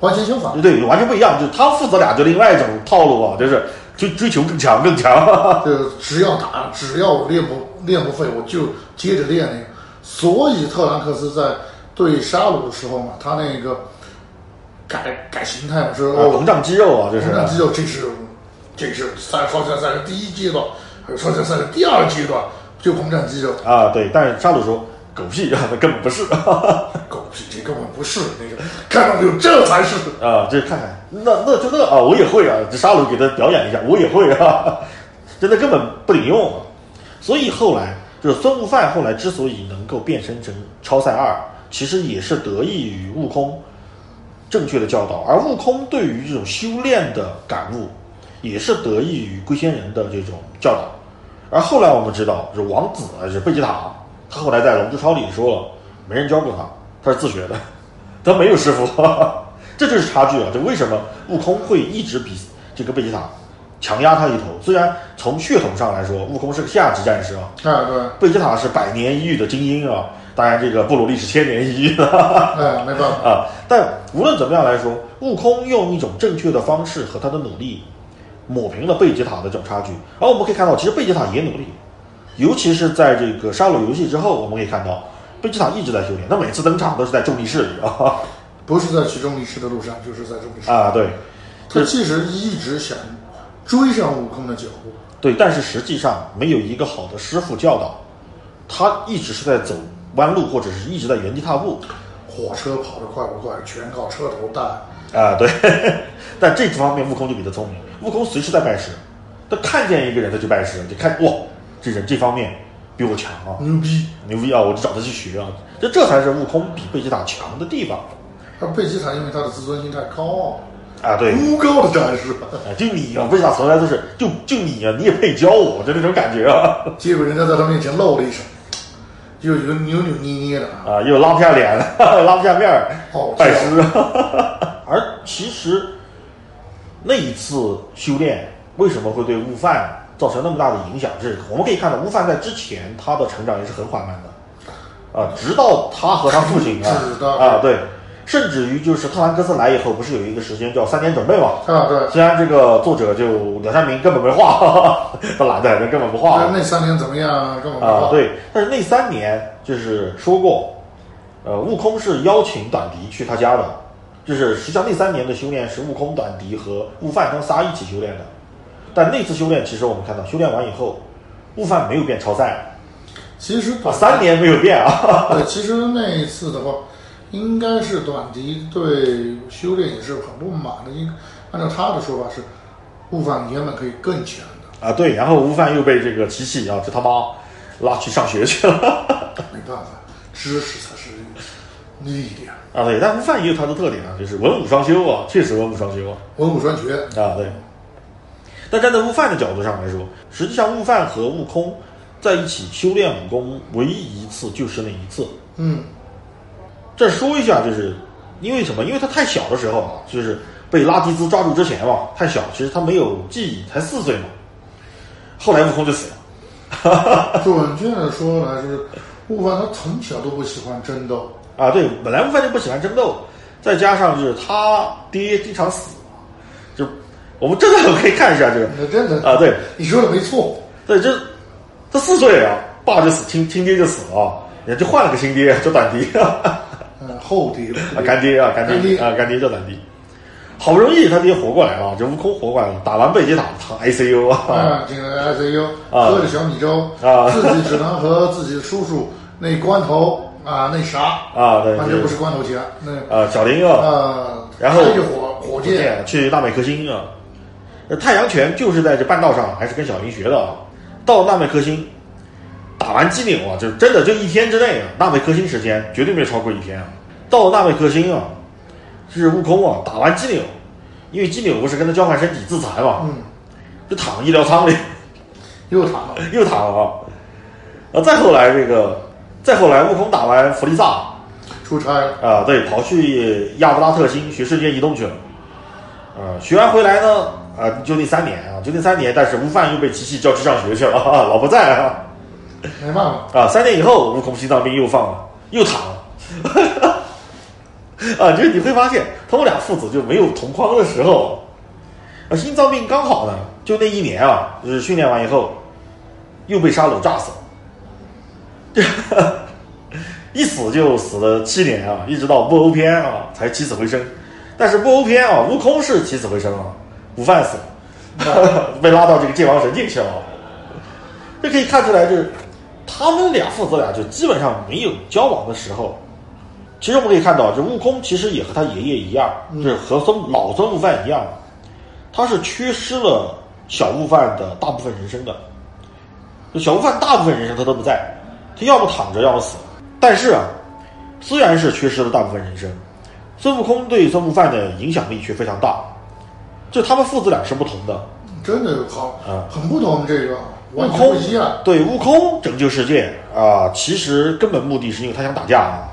完全相反。对对，完全不一样。就他父子俩就另外一种套路啊，就是追追求更强更强。[LAUGHS] 就只要打，只要我练不练不废，我就接着练那个。所以特兰克斯在对沙鲁的时候嘛，他那个改改形态嘛，是啊哦膨，胀肌肉啊，这是膨胀肌肉，这是这是赛超级赛的第一阶段，还有超级赛的第二阶段，就膨胀肌肉。啊，对，但是沙鲁说狗屁啊，那根本不是 [LAUGHS] 狗屁，这根本不是那个，看到没有，这才是。啊，这看看那那就那啊，我也会啊，这沙鲁给他表演一下，我也会啊，[LAUGHS] 真的根本不顶用啊。所以后来就是孙悟饭后来之所以能够变身成超赛二，其实也是得益于悟空正确的教导，而悟空对于这种修炼的感悟，也是得益于龟仙人的这种教导。而后来我们知道，是王子啊，是贝吉塔，他后来在《龙之超》里说了，没人教过他，他是自学的，[LAUGHS] 他没有师傅，[LAUGHS] 这就是差距啊！这为什么悟空会一直比这个贝吉塔强压他一头？虽然从血统上来说，悟空是个下级战士啊，啊，对，贝吉塔是百年一遇的精英啊，当然这个布鲁利是千年一遇的。哎，没办法，[LAUGHS] 啊，但无论怎么样来说，悟空用一种正确的方式和他的努力，抹平了贝吉塔的这种差距。而我们可以看到，其实贝吉塔也努力，尤其是在这个杀戮游戏之后，我们可以看到贝吉塔一直在修炼，他每次登场都是在重力室里啊 [LAUGHS] 不是在去重力室的路上，就是在重力室。啊，对他其实一直想追上悟空的脚步，对，但是实际上没有一个好的师傅教导，他一直是在走弯路，或者是一直在原地踏步火车跑得快不快，全靠车头带。啊，对。[LAUGHS] 但这方面悟空就比他聪明，悟空随时在拜师，他看见一个人他就拜师，就看哇，这人这方面比我强啊，牛逼！牛逼啊！我就找他去学啊，这这才是悟空比贝吉塔强的地方他贝吉塔因为他的自尊心太高傲，啊！对，孤高的战士，啊，就你啊，贝吉塔从来都是就就你啊，你也配教我，就那种感觉啊结果人家在他面前露了一手，就有一个扭扭捏捏的啊，啊，又拉不下脸，[LAUGHS] 拉不下面儿好拜师。[LAUGHS] 而其实那一次修炼为什么会对悟饭造成那么大的影响？是我们可以看到，悟饭在之前他的成长也是很缓慢的，啊，直到他和他父亲啊啊对，甚至于就是特兰克斯来以后，不是有一个时间叫三年准备嘛？啊对，虽然这个作者就梁山明根本没画，[LAUGHS] 他懒得，他根本不画那那三年怎么样？根本不啊，画。对，但是那三年就是说过，呃，悟空是邀请短笛去他家的，就是实际上那三年的修炼是悟空、短笛和悟饭他们仨一起修炼的。但那次修炼，其实我们看到，修炼完以后，悟饭没有变超赛，啊，其实短三年没有变啊。对，其实那一次的话，应该是短笛对修炼也是很不满的。应按照他的说法是，悟饭原本可以更强的，啊，对，然后悟饭又被这个琪琪啊，这他妈拉去上学去了。[LAUGHS] 没办法，知识才是力量，啊，对，但悟饭也有他的特点啊，就是文武双修啊，确实文武双修啊。文武双全。啊，对。但站在悟饭的角度上来说，实际上悟饭和悟空在一起修炼武功，唯一一次就是那一次。嗯，这说一下，就是因为什么？因为他太小的时候啊，就是被拉提兹抓住之前嘛，太小，其实他没有记忆，才四岁嘛。后来悟空就死了。[LAUGHS] 准确的说来是，悟饭他从小都不喜欢争斗，啊，对，本来悟饭就不喜欢争斗，再加上就是他爹经常死，就我们真的可以看一下这个。那真的。啊，对。你说的没错，对，这他四岁啊，爸就死，亲亲爹就死了啊，也就换了个亲爹，叫短笛啊，[LAUGHS] 嗯，后爹干爹啊，干干爹。爹啊，干爹叫短笛。好不容易他爹活过来了，这悟空活过来了，打完贝吉塔躺 ICU 啊，啊，进了 ICU，啊。喝着小米粥，啊。[LAUGHS] 自己只能和自己的叔叔那关头啊那啥，啊，对，反正不是关头钱，那啊，小林啊，啊，然后火火箭，去纳美克星啊。呃太阳拳就是在这半道上，还是跟小林学的啊。到纳美克星，打完基纽啊，就真的就一天之内啊，纳美克星时间绝对没有超过一天啊。到了纳美克星啊，是悟空啊，打完基纽，因为基纽不是跟他交换身体自残嘛，嗯，就躺医疗舱里 [LAUGHS] 又躺了，[LAUGHS] 又躺了啊。啊，再后来这个，再后来悟空打完弗利萨，出差了，啊，对，跑去亚布拉特星学瞬间移动去了。呃，学完回来呢，啊，就那三年啊，就那三年，但是悟饭又被机器叫去上学去了，啊、老婆在啊，没办法，啊，三年以后，悟空心脏病又犯了，又躺了。[LAUGHS] 啊，就是你会发现，他们俩父子就没有同框的时候，啊，心脏病刚好呢，就那一年啊，就是训练完以后，又被沙鲁炸死了，[LAUGHS] 一死就死了七年啊，一直到布欧篇啊才起死回生。但是布欧篇啊，悟空是起死回生啊，悟饭死了，[LAUGHS] 被拉到这个界王神境去了。这可以看出来，就是他们俩父子俩就基本上没有交往的时候。其实我们可以看到，这悟空其实也和他爷爷一样，就是和孙老孙悟饭一样，他是缺失了小悟饭的大部分人生的。就小悟饭大部分人生他都不在，他要么躺着，要么死。但是啊，虽然是缺失了大部分人生，孙悟空对孙悟饭的影响力却非常大。就他们父子俩是不同的，真的好啊，很不同，这个悟完全空不一样，对悟空拯救世界啊、其实根本目的是因为他想打架啊，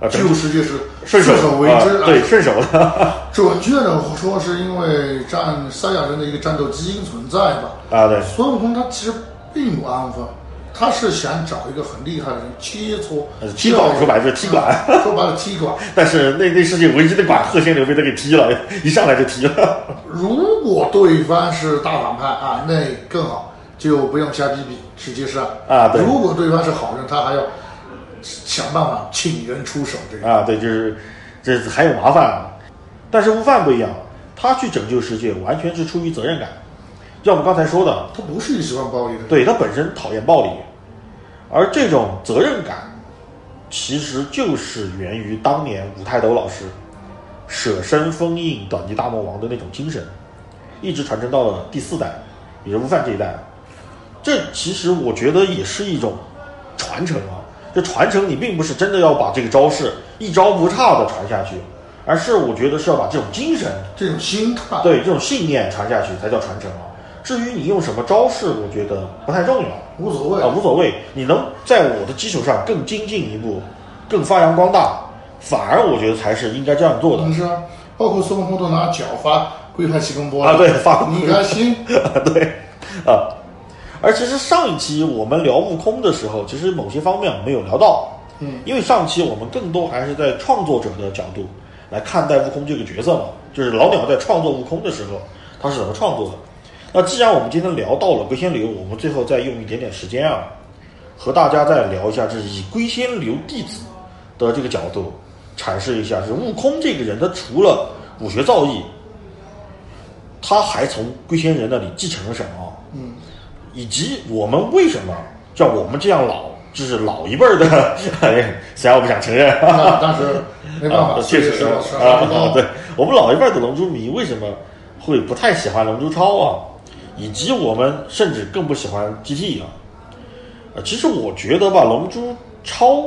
啊，拯救世界是顺手手为之，啊，对，顺手的。准确的说是因为战赛亚人的一个战斗基因存在吧。啊，对，孙悟空他其实并不安分，他是想找一个很厉害的人切磋呃踢馆说白了就是踢馆啊 [LAUGHS] 说白了踢馆。但是那那世界唯一的馆贺仙流被他给踢了，[LAUGHS] 一上来就踢了。如果对方是大反派啊，那更好，就不用瞎逼逼，直接上啊对如果对方是好人，他还要想办法请人出手，这个啊，对，就是这还有麻烦啊。但是悟饭不一样，他去拯救世界完全是出于责任感，就像我们刚才说的，他不是一个喜欢暴力的。对他本身讨厌暴力，而这种责任感，其实就是源于当年武泰斗老师舍身封印短笛大魔王的那种精神，一直传承到了第四代，也是悟饭这一代。这其实我觉得也是一种传承啊。这传承你并不是真的要把这个招式一招不差的传下去，而是我觉得是要把这种精神这种心态，对这种信念传下去才叫传承啊。至于你用什么招式，我觉得不太重要。无所谓啊，无所谓，你能在我的基础上更精进一步，更发扬光大，反而我觉得才是应该这样做的你是啊，包括孙悟空都拿脚发龟派气功波啊。对，[LAUGHS] 发你开心，[LAUGHS] 对啊。而其实上一期我们聊悟空的时候，其实某些方面没有聊到，嗯，因为上期我们更多还是在创作者的角度来看待悟空这个角色嘛，就是老鸟在创作悟空的时候，他是怎么创作的。那既然我们今天聊到了龟仙流，我们最后再用一点点时间啊，和大家再聊一下，就是以龟仙流弟子的这个角度阐释一下，是悟空这个人，他除了武学造诣，他还从龟仙人那里继承了什么？嗯，以及我们为什么像我们这样老，就是老一辈儿的，哎虽然我不想承认，那但是没办法，啊，确实是啊对我们老一辈儿的龙珠迷为什么会不太喜欢龙珠超啊？以及我们甚至更不喜欢 GT 啊？呃，其实我觉得吧，龙珠超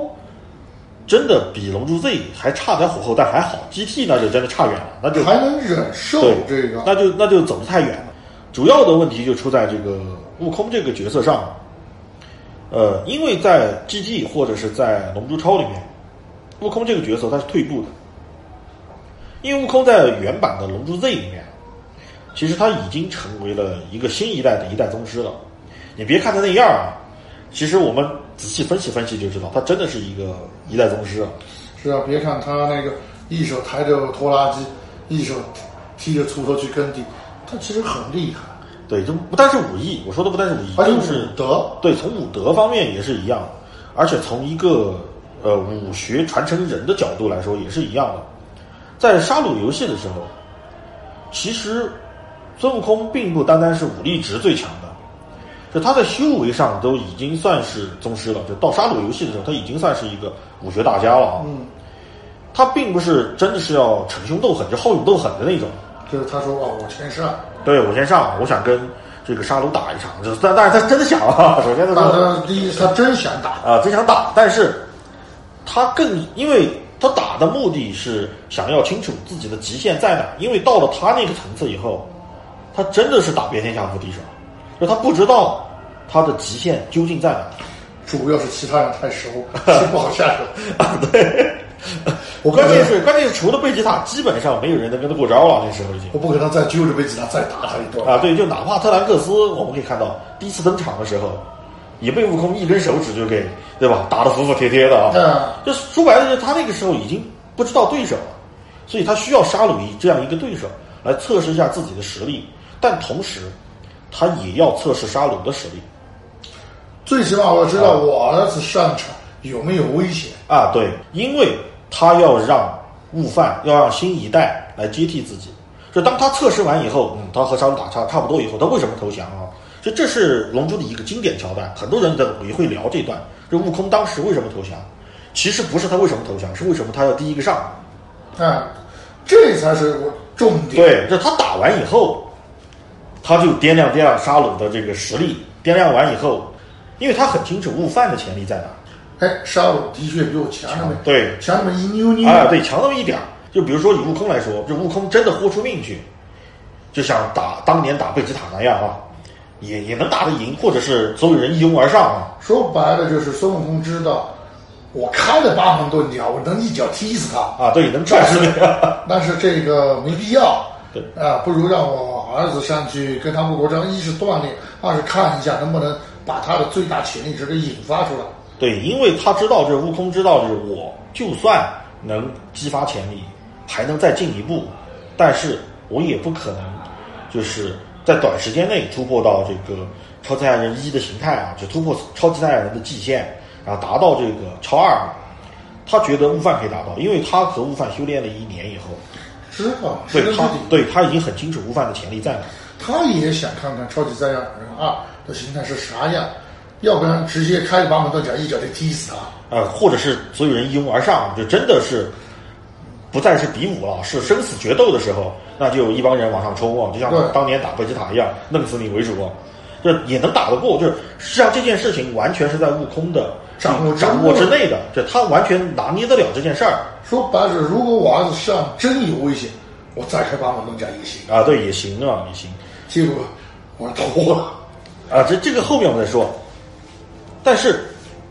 真的比龙珠 Z 还差点火候，但还好，GT 那就真的差远了，那就还能忍受对这个，那就那就走得太远了。主要的问题就出在这个悟空这个角色上，呃，因为在 GT 或者是在龙珠超里面，悟空这个角色他是退步的，因为悟空在原版的龙珠 Z 里面，其实他已经成为了一个新一代的一代宗师了。你别看他那样啊，其实我们仔细分析分析就知道，他真的是一个一代宗师啊。是啊，别看他那个一手抬着拖拉机，一手提着锄头去耕地，他他其实很厉害，对，就不但是武艺，我说的不单是武艺，而且就是武德，对，从武德方面也是一样，而且从一个呃武学传承人的角度来说也是一样的。在杀戮游戏的时候，其实孙悟空并不单单是武力值最强的，就他在修为上都已经算是宗师了。就到沙鲁游戏的时候，他已经算是一个武学大家了啊。嗯，他并不是真的是要逞凶斗狠，就好勇斗狠的那种。就是他说啊，我先上，对我先上，我想跟这个沙鲁打一场。就是但但是他真的想啊，[LAUGHS] 首先他但说他第一他真想打，啊，真想打，但是他更因为他打的目的是想要清楚自己的极限在哪，因为到了他那个层次以后，他真的是打遍天下无敌手，就他不知道他的极限究竟在哪。主要是其他人太熟，是不好下手。[LAUGHS] 啊，对，我关键是关键是除了贝吉塔，基本上没有人能跟他过招了，那时候已经。我不可能再揪着贝吉塔再打他一顿。啊，对，就哪怕特兰克斯，我们可以看到第一次登场的时候，也被悟空一根手指就给，对吧？打得服服帖帖的啊。嗯，就说白了，就是他那个时候已经不知道对手了，所以他需要沙鲁伊这样一个对手来测试一下自己的实力，但同时他也要测试沙鲁的实力最起码我知道我儿子上场有没有危险。啊。对，因为他要让悟饭，要让新一代来接替自己。就当他测试完以后，嗯，他和沙鲁打差差不多以后，他为什么投降啊？就这是《龙珠》的一个经典桥段，很多人的也会聊这段。就悟空当时为什么投降？其实不是他为什么投降，是为什么他要第一个上。啊，这才是我重点。对，就他打完以后，他就掂量掂量沙鲁的这个实力，掂量完以后，因为他很清楚悟饭的潜力在哪，哎，沙鲁的确比我强那么对，强那么一妞妞。啊，对，强那么一点儿。就比如说以悟空来说，就悟空真的豁出命去，就像打当年打贝吉塔那样啊，也也能打得赢，或者是所有人一拥而上啊。说白了就是孙悟空知道，我开了八门遁甲，我能一脚踢死他。啊，对，能踹死你。但是这个没必要。对啊，不如让我儿子上去跟他们国章，一是锻炼，二是看一下能不能把他的最大潜力值给引发出来。对，因为他知道，这悟空知道，就是我就算能激发潜力，还能再进一步，但是我也不可能就是在短时间内突破到这个超级赛亚人一的形态啊，就突破超级赛亚人的极限，然后达到这个超二。他觉得悟饭可以达到，因为他和悟饭修炼了一年以后，知道，对他对他已经很清楚悟饭的潜力在哪。他也想看看超级赛亚人二的形态是啥样，要不然直接开个八门遁甲一脚就踢死他。呃，或者是所有人一拥而上，就真的是不再是比武了，是生死决斗的时候，那就有一帮人往上冲啊，就像当年打贝吉塔一样，弄死你为主啊，这也能打得过。就是实际上这件事情完全是在悟空的掌握掌握之内的，就他完全拿捏得了这件事儿说白了，如果我儿子身上真有危险，我再开八门遁甲也行。啊，对，也行啊，也行结果我脱了。啊，这这个后面我们再说。但是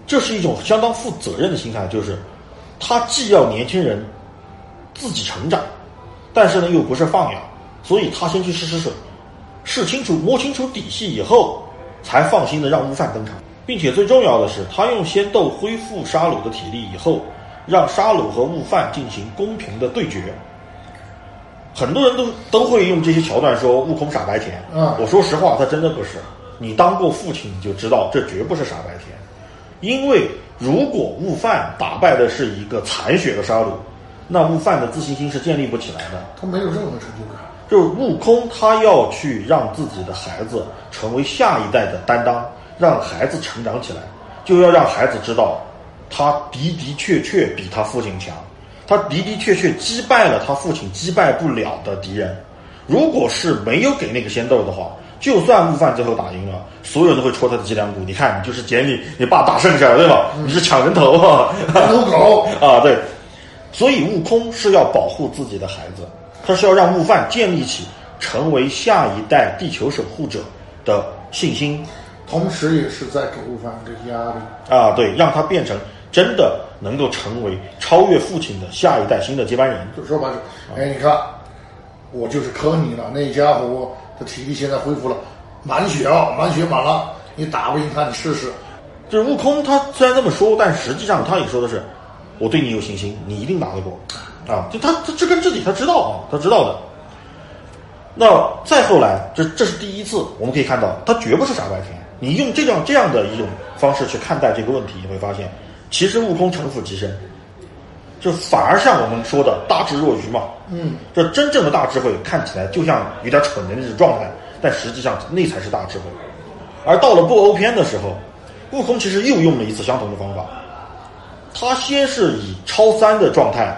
这是一种相当负责任的心态，就是他既要年轻人自己成长，但是呢又不是放养，所以他先去试试水，试清楚、摸清楚底细以后，才放心的让悟饭登场，并且最重要的是，他用仙豆恢复沙鲁的体力以后，让沙鲁和悟饭进行公平的对决。很多人都都会用这些桥段说悟空傻白甜，嗯我说实话，他真的不是。你当过父亲，你就知道这绝不是傻白甜。因为如果悟饭打败的是一个残血的沙鲁，那悟饭的自信心是建立不起来的。他没有任何成就感。就是悟空，他要去让自己的孩子成为下一代的担当，让孩子成长起来，就要让孩子知道，他的的确确比他父亲强，他的的确确击败了他父亲击败不了的敌人。如果是没有给那个仙豆的话，就算悟饭最后打赢了，所有人都会戳他的脊梁骨。你看，你就是捡你你爸打剩下的，对吧？你是抢人头啊！人头狗，啊，对，所以悟空是要保护自己的孩子，他是要让悟饭建立起成为下一代地球守护者的信心同时也是在给悟饭一个压力。啊，对，让他变成真的能够成为超越父亲的下一代新的接班人。就说白了，哎，你看，我就是坑你了。那家伙的体力现在恢复了，满血啊，满血满了，你打不赢他，你试试。就是悟空，他虽然这么说，但实际上他也说的是，我对你有信心，你一定打得过啊！就他他知根知底，他知道啊，他知道的。那再后来，这这是第一次，我们可以看到，他绝不是傻白甜。你用这样这样的一种方式去看待这个问题，你会发现，其实悟空城府极深，就反而像我们说的大智若愚嘛。嗯，这真正的大智慧看起来就像有点蠢的那种状态，但实际上那才是大智慧。而到了布欧篇的时候，悟空其实又用了一次相同的方法，他先是以超三的状态，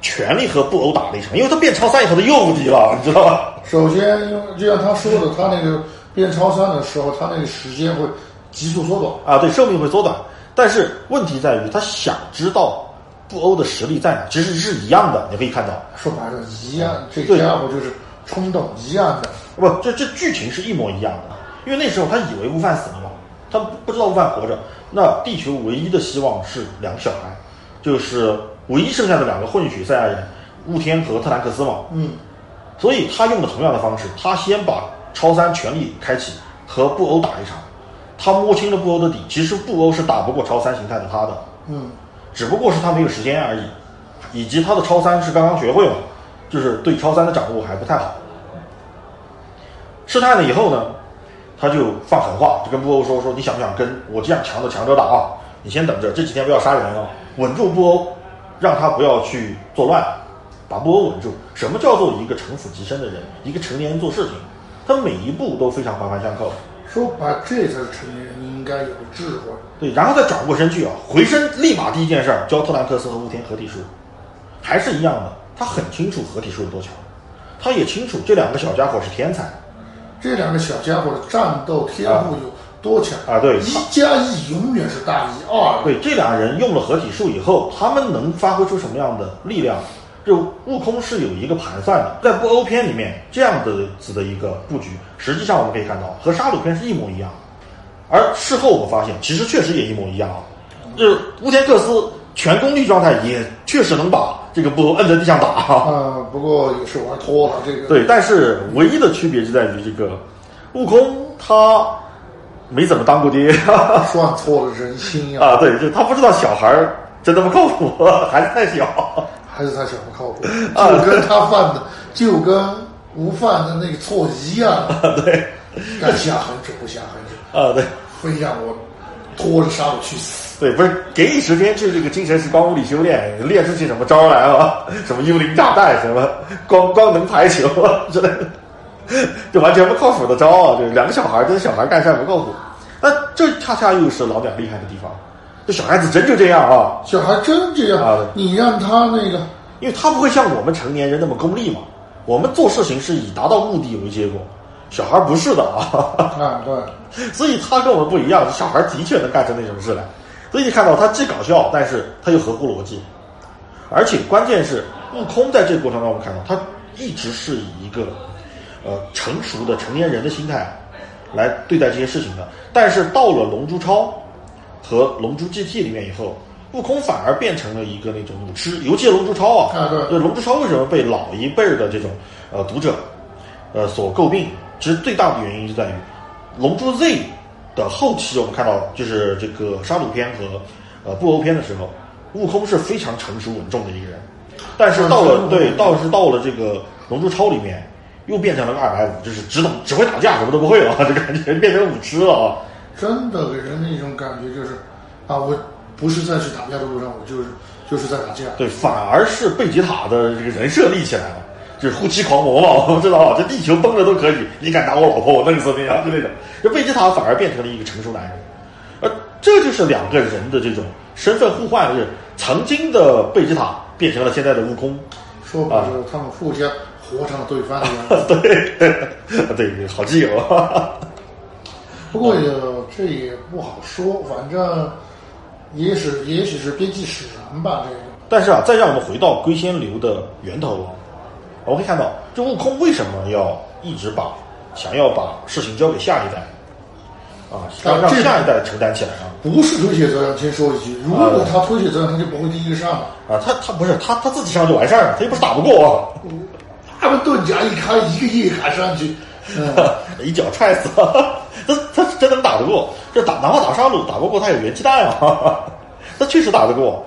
全力和布欧打了一场，因为他变超三以后他又无敌了，你知道吧？首先，就像他说的，他那个变超三的时候，他那个时间会急速缩短。啊，对，寿命会缩短，但是问题在于他想知道布欧的实力在哪，其实是一样的，你可以看到，说白了，一样，这对。家伙就是冲动一样的。不，这这剧情是一模一样的，因为那时候他以为悟饭死了嘛，他不知道悟饭活着，那地球唯一的希望是两个小孩，就是唯一剩下的两个混血赛亚人，悟天和特兰克斯嘛，嗯，所以他用的同样的方式，他先把超三全力开启，和布欧打一场，他摸清了布欧的底，其实布欧是打不过超三形态的他的，嗯，只不过是他没有时间而已，以及他的超三是刚刚学会嘛，就是对超三的掌握还不太好。试探了以后呢，他就放狠话，就跟布欧说说你想不想跟我这样强的强者打啊？你先等着，这几天不要杀人啊，稳住布欧，让他不要去作乱，把布欧稳住。什么叫做一个城府极深的人？一个成年人做事情，他每一步都非常环环相扣。说白，这才是成年人应该有的智慧。对，然后再转过身去啊，回身立马第一件事儿教特兰克斯和乌天合体术，还是一样的，他很清楚合体术有多强，他也清楚这两个小家伙是天才这两个小家伙的战斗天赋有多强啊对一加一永远是大于二。对，这俩人用了合体术以后，他们能发挥出什么样的力量？就悟空是有一个盘算的，在布欧篇里面这样的子的一个布局，实际上我们可以看到和杀戮篇是一模一样。而事后我们发现，其实确实也一模一样啊。就是乌天克斯全功率状态也确实能把这个布欧摁在地上打。啊，不过也是玩脱了这个。对，但是唯一的区别就在于这个悟空他没怎么当过爹 [LAUGHS] 算错了人心呀、啊，对，就他不知道小孩儿真他妈靠谱，[LAUGHS] 孩子太小。还是他想不靠谱，[LAUGHS] 就跟他犯的，就跟吴犯的那个错一样。对，该下狠手不下狠手，啊，对，非让我拖着杀我去死。对，不是给你时间去这个精神时光屋里修炼，练出去什么招来啊？什么幽灵炸弹，什么光光能排球啊之类的，就完全不靠谱的招啊！就两个小孩儿跟小孩干事儿不靠谱，那这恰恰又是老鸟厉害的地方。这小孩子真就这样啊，小孩真这样，啊你让他那个，因为他不会像我们成年人那么功利嘛。我们做事情是以达到目的为结果，小孩不是的啊。[LAUGHS] 啊，对，所以他跟我们不一样，小孩的确能干成那种事来。所以你看到他既搞笑，但是他又合乎逻辑，而且关键是悟空在这个过程当中，我们看到他一直是以一个呃成熟的成年人的心态来对待这些事情的。但是到了龙珠超和龙珠 GT 里面以后，悟空反而变成了一个那种武痴，尤其是龙珠超啊，啊对龙珠超为什么被老一辈儿的这种呃读者呃所诟病？其实最大的原因就在于龙珠 Z 的后期，我们看到就是这个沙鲁篇和呃布欧篇的时候，悟空是非常成熟稳重的一个人，但是到了嗯对，倒是到了这个龙珠超里面，又变成了个二百五，就是只懂只会打架，什么都不会了，[LAUGHS] 就感觉变成武痴了啊！真的给人的一种感觉就是，啊，我不是在去打架的路上，我就是就是在打架。对，反而是贝吉塔的这个人设立起来了，就是护妻狂魔嘛，我们知道吧？这地球崩了都可以，你敢打我老婆，我弄死你啊，就那种。这贝吉塔反而变成了一个成熟男人，而这就是两个人的这种身份互换，就是曾经的贝吉塔变成了现在的悟空，说白了，他们互相活成了对方的样子。[LAUGHS] 对，[LAUGHS] 对，好基友啊。[LAUGHS] 不过也这也不好说，反正也许也许是编辑使然吧，这个。但是啊，再让我们回到龟仙流的源头。啊，我们可以看到，这悟空为什么要一直把想要把事情交给下一代？啊，让让下一代承担起来啊。不是推卸责任，先说一句，如果他推卸责任，他就不会第一个上。了。啊，他他不是他他自己上就完事儿了，他又不是打不过、啊。他们盾甲一开，一个亿砍上去，[LAUGHS] 嗯，一脚踹死了，他他是真能打得过，这打哪怕打杀戮打不过，他有元气弹啊，[LAUGHS] 他确实打得过。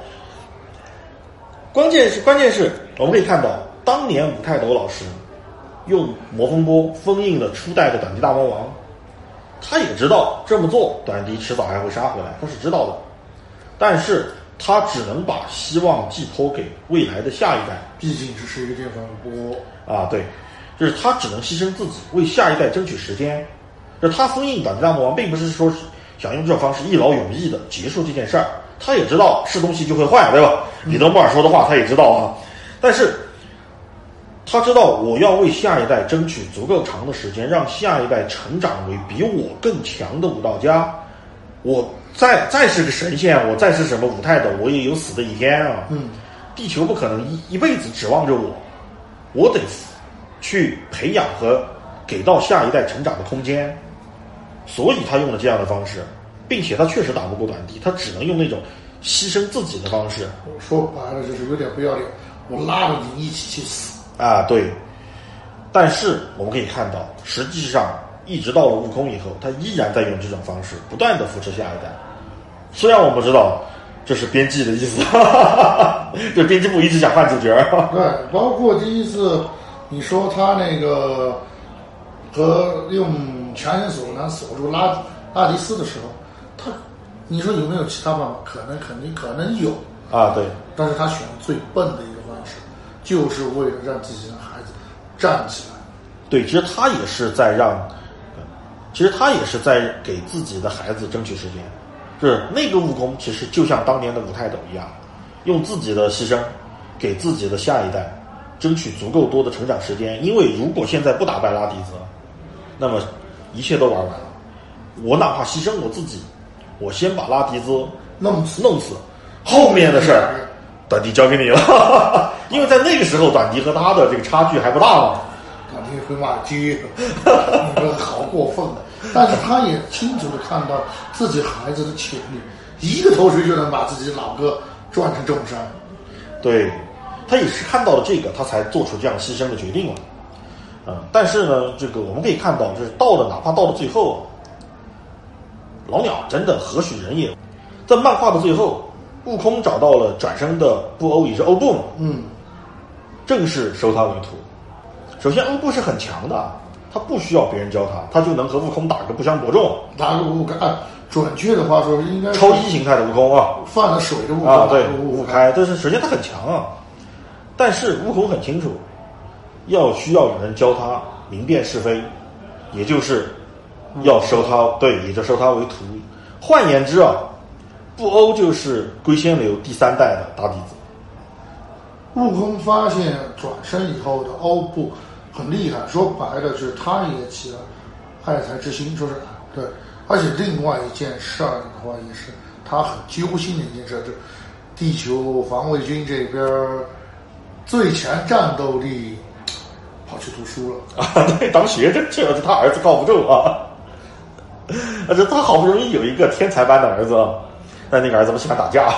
关键是关键是我们可以看到，当年武泰斗老师用魔风波封印了初代的短笛大魔王，他也知道这么做短笛迟早还会杀回来，他是知道的，但是他只能把希望寄托给未来的下一代。毕竟只是一个电饭锅啊，对，就是他只能牺牲自己，为下一代争取时间。就他封印短笛大魔王，并不是说想用这种方式一劳永逸的结束这件事儿。他也知道是东西就会坏，对吧？彼得莫尔说的话他也知道啊，但是他知道我要为下一代争取足够长的时间，让下一代成长为比我更强的武道家。我再再是个神仙，我再是什么武太斗，我也有死的一天啊。嗯，地球不可能一一辈子指望着我，我得去培养和给到下一代成长的空间。所以他用了这样的方式。并且他确实打不过短笛，他只能用那种牺牲自己的方式。说白了就是有点不要脸，我拉着你一起去死啊！对。但是我们可以看到，实际上一直到了悟空以后，他依然在用这种方式不断的扶持下一代。虽然我们知道这是编辑的意思，[LAUGHS] 就编辑部一直想换主角。对，包括第一次你说他那个和用强行锁能锁住拉拉迪斯的时候。他，你说有没有其他办法？可能肯定可能有啊，对。但是他选最笨的一个方式，就是为了让自己的孩子站起来。对，其实他也是在让，其实他也是在给自己的孩子争取时间。是那个悟空，其实就像当年的武泰斗一样，用自己的牺牲，给自己的下一代争取足够多的成长时间。因为如果现在不打败拉迪兹，那么一切都玩完了。我哪怕牺牲我自己。我先把拉迪兹弄死，弄死，后面的事儿，短笛交给你了。[LAUGHS] 因为在那个时候，短笛和他的这个差距还不大嘛。短笛会骂街，[LAUGHS] 你们好过分的。但是他也清楚的看到自己孩子的潜力，一个头锤就能把自己老哥转成重伤。对，他也是看到了这个，他才做出这样牺牲的决定了。嗯，但是呢，这个我们可以看到，就是到了哪怕到了最后。老鸟真的何许人也？在漫画的最后，悟空找到了转生的布欧，也是欧布嘛。嗯，正式收他为徒。首先，欧布是很强的，他不需要别人教他，他就能和悟空打个不相伯仲。打个悟开，准确的话说应该超一形态的悟空啊，犯了水的悟空啊，对，悟开。但是首先他很强啊，但是悟空很清楚，要需要有人教他明辨是非，也就是。要收他，对，也就收他为徒。换言之啊，布欧就是龟仙流第三代的大弟子。悟空发现转身以后的欧布很厉害，说白了就是他也起了爱才之心，就是对。而且另外一件事儿的话，也是他很揪心的一件事，就地球防卫军这边最强战斗力跑去读书了啊，对，[LAUGHS] 当学生去了，他儿子靠不住啊。[LAUGHS] 而且他好不容易有一个天才般的儿子，但那个儿子不喜欢打架，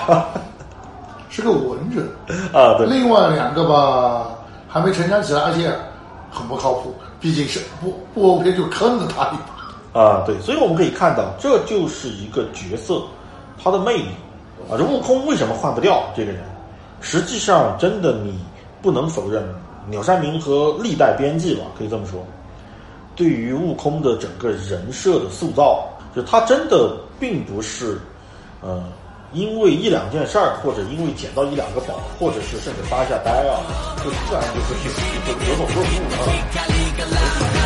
[LAUGHS] 是个文人啊。对，另外两个吧还没成长起来，而且很不靠谱。毕竟是不不 OK 就坑了他一把啊。对，所以我们可以看到，这就是一个角色他的魅力啊。这悟空为什么换不掉这个人？实际上，真的你不能否认，鸟山明和历代编辑吧，可以这么说。对于悟空的整个人设的塑造，就他真的并不是，呃，因为一两件事儿，或者因为捡到一两个宝，或者是甚至发一下呆啊，就自然就是就有所顿悟啊。